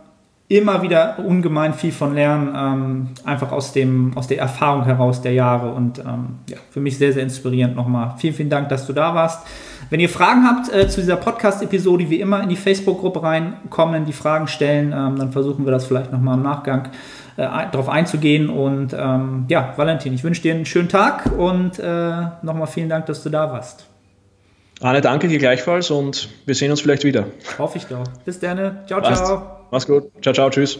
immer wieder ungemein viel von lernen, ähm, einfach aus, dem, aus der Erfahrung heraus der Jahre und ähm, ja, für mich sehr, sehr inspirierend nochmal. Vielen, vielen Dank, dass du da warst. Wenn ihr Fragen habt äh, zu dieser Podcast-Episode, wie immer in die Facebook-Gruppe reinkommen, die Fragen stellen, ähm, dann versuchen wir das vielleicht nochmal im Nachgang äh, darauf einzugehen. Und ähm, ja, Valentin, ich wünsche dir einen schönen Tag und äh, nochmal vielen Dank, dass du da warst. Arne, danke dir gleichfalls und wir sehen uns vielleicht wieder. Hoffe ich doch. Bis dann. Ciao, ciao. Mach's gut. Ciao, ciao. Tschüss.